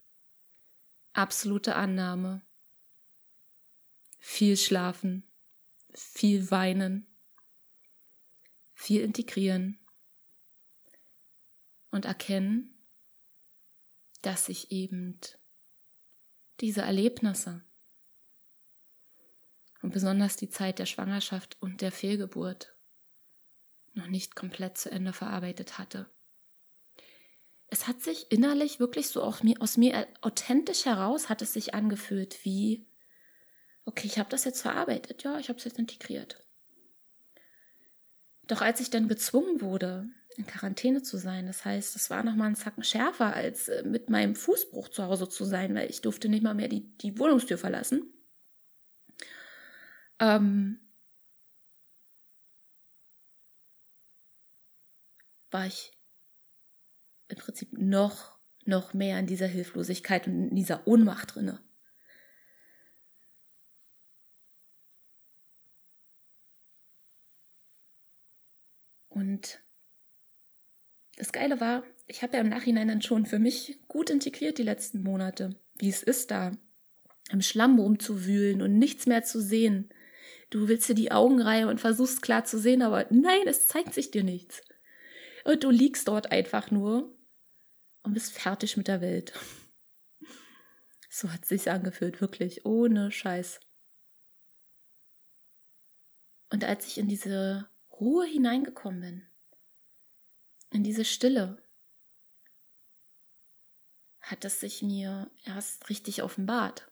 Speaker 1: absolute Annahme, viel schlafen, viel weinen, viel integrieren. Und erkennen, dass ich eben diese Erlebnisse und besonders die Zeit der Schwangerschaft und der Fehlgeburt noch nicht komplett zu Ende verarbeitet hatte. Es hat sich innerlich wirklich so mir, aus mir authentisch heraus hat es sich angefühlt wie, okay, ich habe das jetzt verarbeitet, ja, ich habe es jetzt integriert. Doch als ich dann gezwungen wurde, in Quarantäne zu sein, das heißt, es war noch mal ein Zacken schärfer, als äh, mit meinem Fußbruch zu Hause zu sein, weil ich durfte nicht mal mehr die, die Wohnungstür verlassen. Ähm, war ich im Prinzip noch, noch mehr in dieser Hilflosigkeit und in dieser Ohnmacht drinne. Und das Geile war, ich habe ja im Nachhinein dann schon für mich gut integriert die letzten Monate, wie es ist da im Schlamm rumzuwühlen und nichts mehr zu sehen. Du willst dir die Augen reihen und versuchst klar zu sehen, aber nein, es zeigt sich dir nichts. Und du liegst dort einfach nur und bist fertig mit der Welt. So hat es sich angefühlt, wirklich, ohne Scheiß. Und als ich in diese Ruhe hineingekommen bin, in diese Stille, hat es sich mir erst richtig offenbart.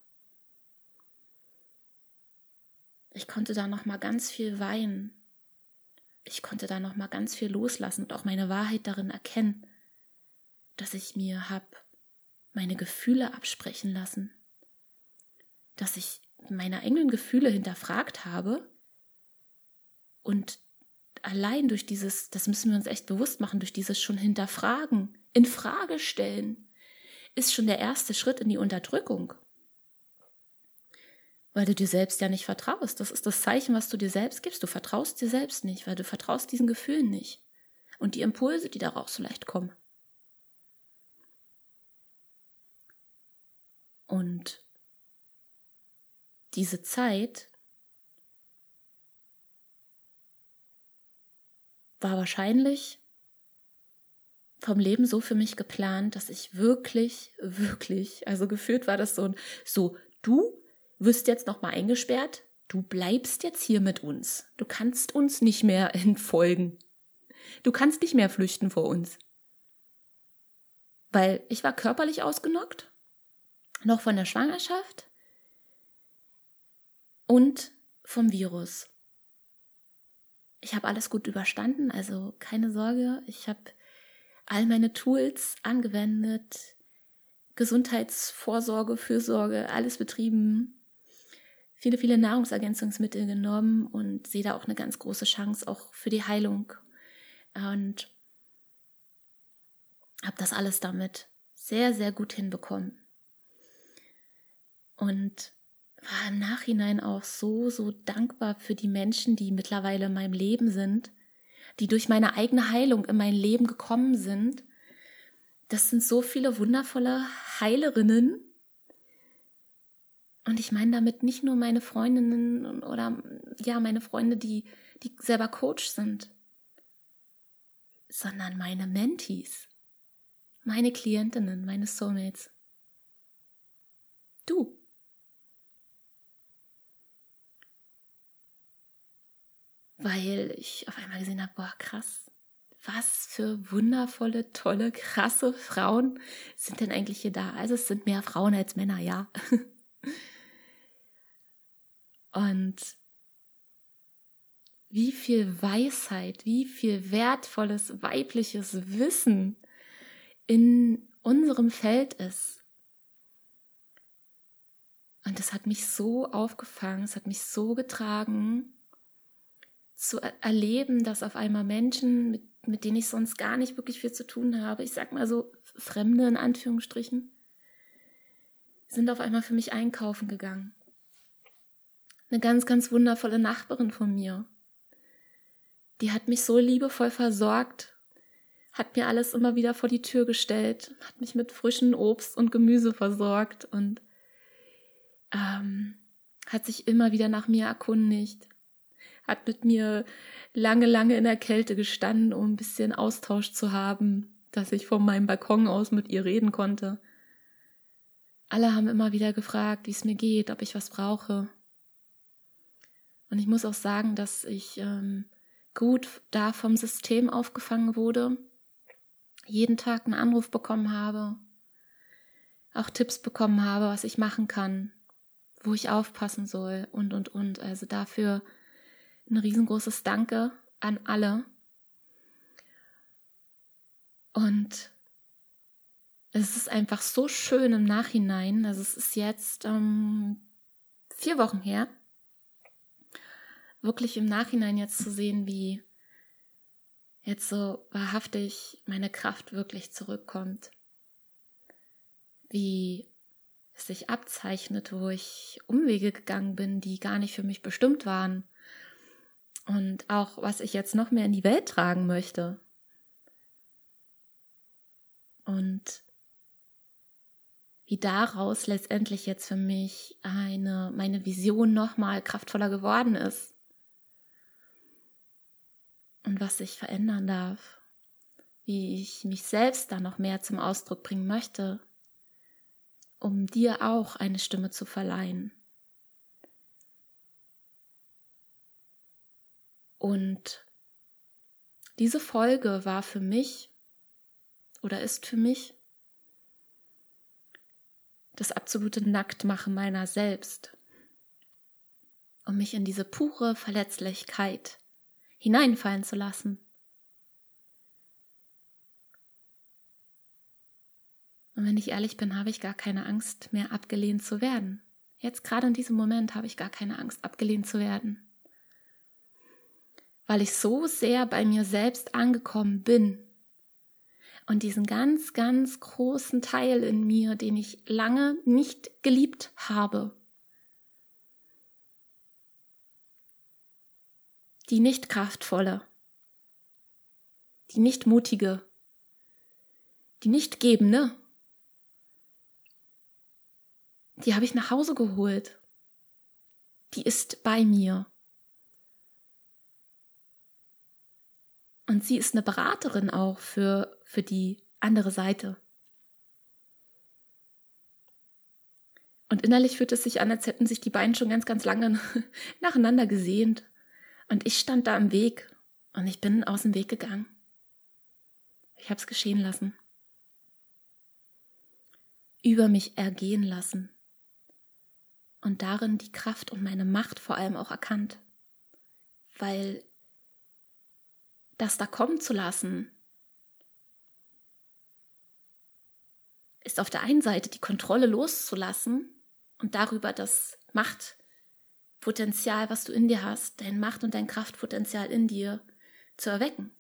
Speaker 1: Ich konnte da noch mal ganz viel weinen. Ich konnte da noch mal ganz viel loslassen und auch meine Wahrheit darin erkennen, dass ich mir hab meine Gefühle absprechen lassen, dass ich meine eigenen Gefühle hinterfragt habe und allein durch dieses, das müssen wir uns echt bewusst machen, durch dieses schon hinterfragen, in Frage stellen, ist schon der erste Schritt in die Unterdrückung. Weil du dir selbst ja nicht vertraust. Das ist das Zeichen, was du dir selbst gibst. Du vertraust dir selbst nicht, weil du vertraust diesen Gefühlen nicht. Und die Impulse, die daraus so leicht kommen. Und diese Zeit war wahrscheinlich vom Leben so für mich geplant, dass ich wirklich, wirklich, also gefühlt war das so, so, du wirst jetzt nochmal eingesperrt, du bleibst jetzt hier mit uns. Du kannst uns nicht mehr entfolgen. Du kannst nicht mehr flüchten vor uns. Weil ich war körperlich ausgenockt, noch von der Schwangerschaft und vom Virus ich habe alles gut überstanden, also keine Sorge. Ich habe all meine Tools angewendet, Gesundheitsvorsorge, Fürsorge, alles betrieben, viele, viele Nahrungsergänzungsmittel genommen und sehe da auch eine ganz große Chance auch für die Heilung. Und habe das alles damit sehr, sehr gut hinbekommen. Und war im Nachhinein auch so, so dankbar für die Menschen, die mittlerweile in meinem Leben sind, die durch meine eigene Heilung in mein Leben gekommen sind, das sind so viele wundervolle Heilerinnen. Und ich meine damit nicht nur meine Freundinnen oder ja, meine Freunde, die, die selber Coach sind, sondern meine Mentees, meine Klientinnen, meine Soulmates. Du. Weil ich auf einmal gesehen habe, boah, krass, was für wundervolle, tolle, krasse Frauen sind denn eigentlich hier da? Also es sind mehr Frauen als Männer, ja. Und wie viel Weisheit, wie viel wertvolles weibliches Wissen in unserem Feld ist. Und es hat mich so aufgefangen, es hat mich so getragen, zu erleben, dass auf einmal Menschen, mit, mit denen ich sonst gar nicht wirklich viel zu tun habe, ich sag mal so Fremde in Anführungsstrichen, sind auf einmal für mich einkaufen gegangen. Eine ganz, ganz wundervolle Nachbarin von mir. Die hat mich so liebevoll versorgt, hat mir alles immer wieder vor die Tür gestellt, hat mich mit frischem Obst und Gemüse versorgt und ähm, hat sich immer wieder nach mir erkundigt, hat mit mir lange, lange in der Kälte gestanden, um ein bisschen Austausch zu haben, dass ich von meinem Balkon aus mit ihr reden konnte. Alle haben immer wieder gefragt, wie es mir geht, ob ich was brauche. Und ich muss auch sagen, dass ich ähm, gut da vom System aufgefangen wurde, jeden Tag einen Anruf bekommen habe, auch Tipps bekommen habe, was ich machen kann, wo ich aufpassen soll und, und, und. Also dafür ein riesengroßes Danke an alle. Und es ist einfach so schön im Nachhinein. Also es ist jetzt ähm, vier Wochen her. Wirklich im Nachhinein jetzt zu sehen, wie jetzt so wahrhaftig meine Kraft wirklich zurückkommt. Wie es sich abzeichnet, wo ich Umwege gegangen bin, die gar nicht für mich bestimmt waren. Und auch, was ich jetzt noch mehr in die Welt tragen möchte. Und wie daraus letztendlich jetzt für mich eine, meine Vision nochmal kraftvoller geworden ist. Und was sich verändern darf. Wie ich mich selbst da noch mehr zum Ausdruck bringen möchte, um dir auch eine Stimme zu verleihen. Und diese Folge war für mich oder ist für mich das absolute Nacktmachen meiner selbst, um mich in diese pure Verletzlichkeit hineinfallen zu lassen. Und wenn ich ehrlich bin, habe ich gar keine Angst mehr abgelehnt zu werden. Jetzt gerade in diesem Moment habe ich gar keine Angst abgelehnt zu werden weil ich so sehr bei mir selbst angekommen bin. Und diesen ganz, ganz großen Teil in mir, den ich lange nicht geliebt habe, die nicht kraftvolle, die nicht mutige, die nicht gebende, die habe ich nach Hause geholt. Die ist bei mir. Und sie ist eine Beraterin auch für, für die andere Seite. Und innerlich fühlt es sich an, als hätten sich die beiden schon ganz, ganz lange nacheinander gesehnt. Und ich stand da im Weg und ich bin aus dem Weg gegangen. Ich habe es geschehen lassen. Über mich ergehen lassen. Und darin die Kraft und meine Macht vor allem auch erkannt. Weil das da kommen zu lassen, ist auf der einen Seite die Kontrolle loszulassen und darüber das Machtpotenzial, was du in dir hast, dein Macht- und dein Kraftpotenzial in dir zu erwecken.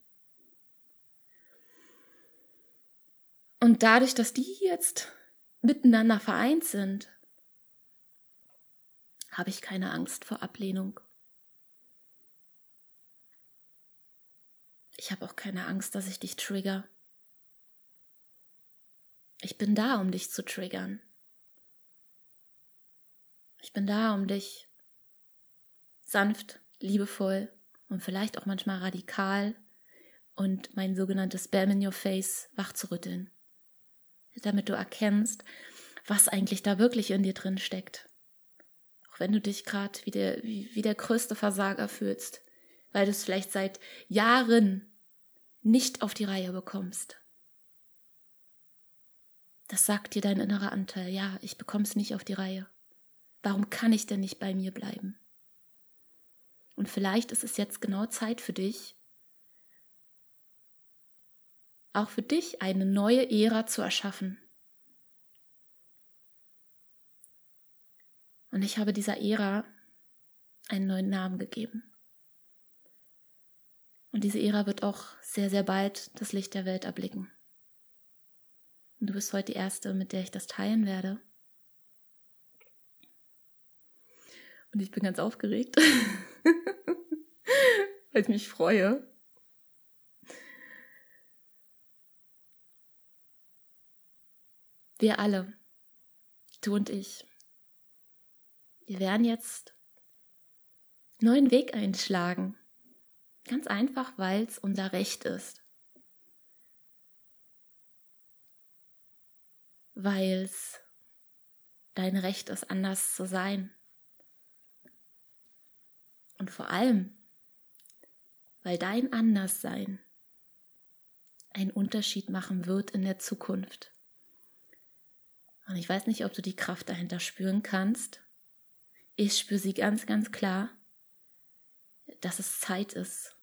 Speaker 1: Und dadurch, dass die jetzt miteinander vereint sind, habe ich keine Angst vor Ablehnung. Ich habe auch keine Angst, dass ich dich trigger. Ich bin da, um dich zu triggern. Ich bin da, um dich sanft, liebevoll und vielleicht auch manchmal radikal und mein sogenanntes Bam in your face wachzurütteln. Damit du erkennst, was eigentlich da wirklich in dir drin steckt. Auch wenn du dich gerade wie der, wie, wie der größte Versager fühlst, weil du es vielleicht seit Jahren nicht auf die Reihe bekommst. Das sagt dir dein innerer Anteil, ja, ich bekomme es nicht auf die Reihe. Warum kann ich denn nicht bei mir bleiben? Und vielleicht ist es jetzt genau Zeit für dich, auch für dich eine neue Ära zu erschaffen. Und ich habe dieser Ära einen neuen Namen gegeben. Und diese Ära wird auch sehr, sehr bald das Licht der Welt erblicken. Und du bist heute die Erste, mit der ich das teilen werde. Und ich bin ganz aufgeregt, weil ich mich freue. Wir alle, du und ich, wir werden jetzt neuen Weg einschlagen. Ganz einfach, weil es unser Recht ist. Weil es dein Recht ist, anders zu sein. Und vor allem, weil dein Anderssein einen Unterschied machen wird in der Zukunft. Und ich weiß nicht, ob du die Kraft dahinter spüren kannst. Ich spüre sie ganz, ganz klar dass es Zeit ist.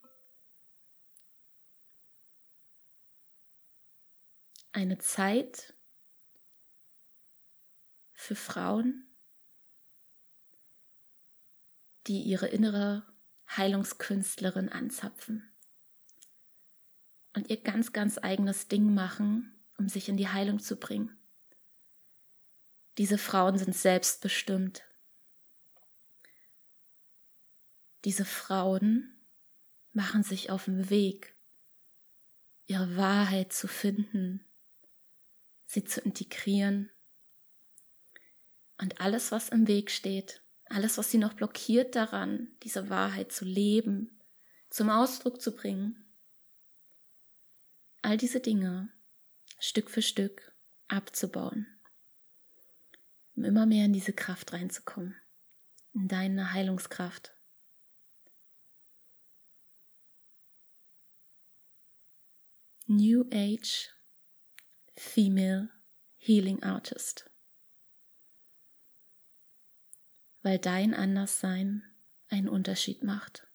Speaker 1: Eine Zeit für Frauen, die ihre innere Heilungskünstlerin anzapfen und ihr ganz, ganz eigenes Ding machen, um sich in die Heilung zu bringen. Diese Frauen sind selbstbestimmt. Diese Frauen machen sich auf den Weg, ihre Wahrheit zu finden, sie zu integrieren. Und alles, was im Weg steht, alles, was sie noch blockiert daran, diese Wahrheit zu leben, zum Ausdruck zu bringen, all diese Dinge Stück für Stück abzubauen, um immer mehr in diese Kraft reinzukommen, in deine Heilungskraft. New Age Female Healing Artist. Weil dein Anderssein einen Unterschied macht.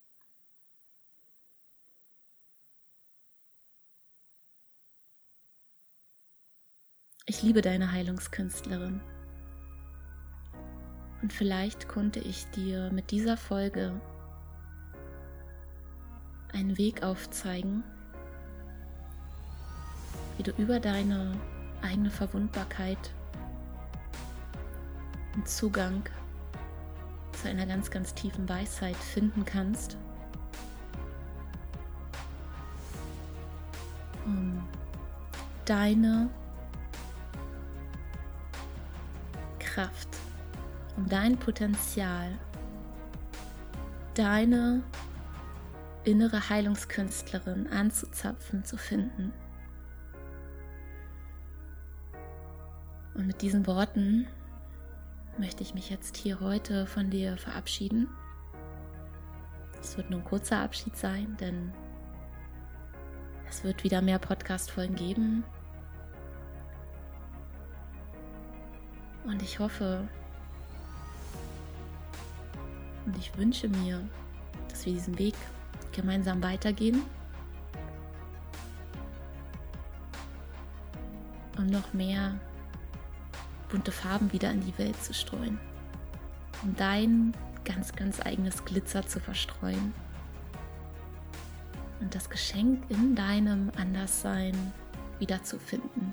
Speaker 1: Ich liebe deine Heilungskünstlerin. Und vielleicht konnte ich dir mit dieser Folge einen Weg aufzeigen, wie du über deine eigene Verwundbarkeit einen Zugang zu einer ganz, ganz tiefen Weisheit finden kannst, um deine Kraft, um dein Potenzial, deine innere Heilungskünstlerin anzuzapfen, zu finden. Und mit diesen Worten möchte ich mich jetzt hier heute von dir verabschieden. Es wird nur ein kurzer Abschied sein, denn es wird wieder mehr Podcast-Folgen geben. Und ich hoffe und ich wünsche mir, dass wir diesen Weg gemeinsam weitergehen und noch mehr bunte Farben wieder in die Welt zu streuen. Um dein ganz, ganz eigenes Glitzer zu verstreuen. Und das Geschenk in deinem Anderssein wiederzufinden.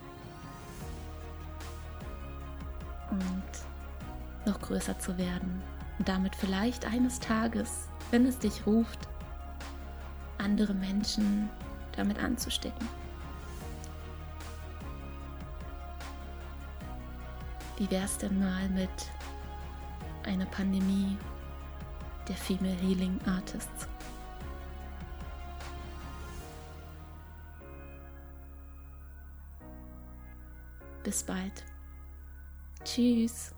Speaker 1: Und noch größer zu werden. Und damit vielleicht eines Tages, wenn es dich ruft, andere Menschen damit anzustecken. Wie wär's denn mal mit einer Pandemie der Female Healing Artists? Bis bald. Tschüss.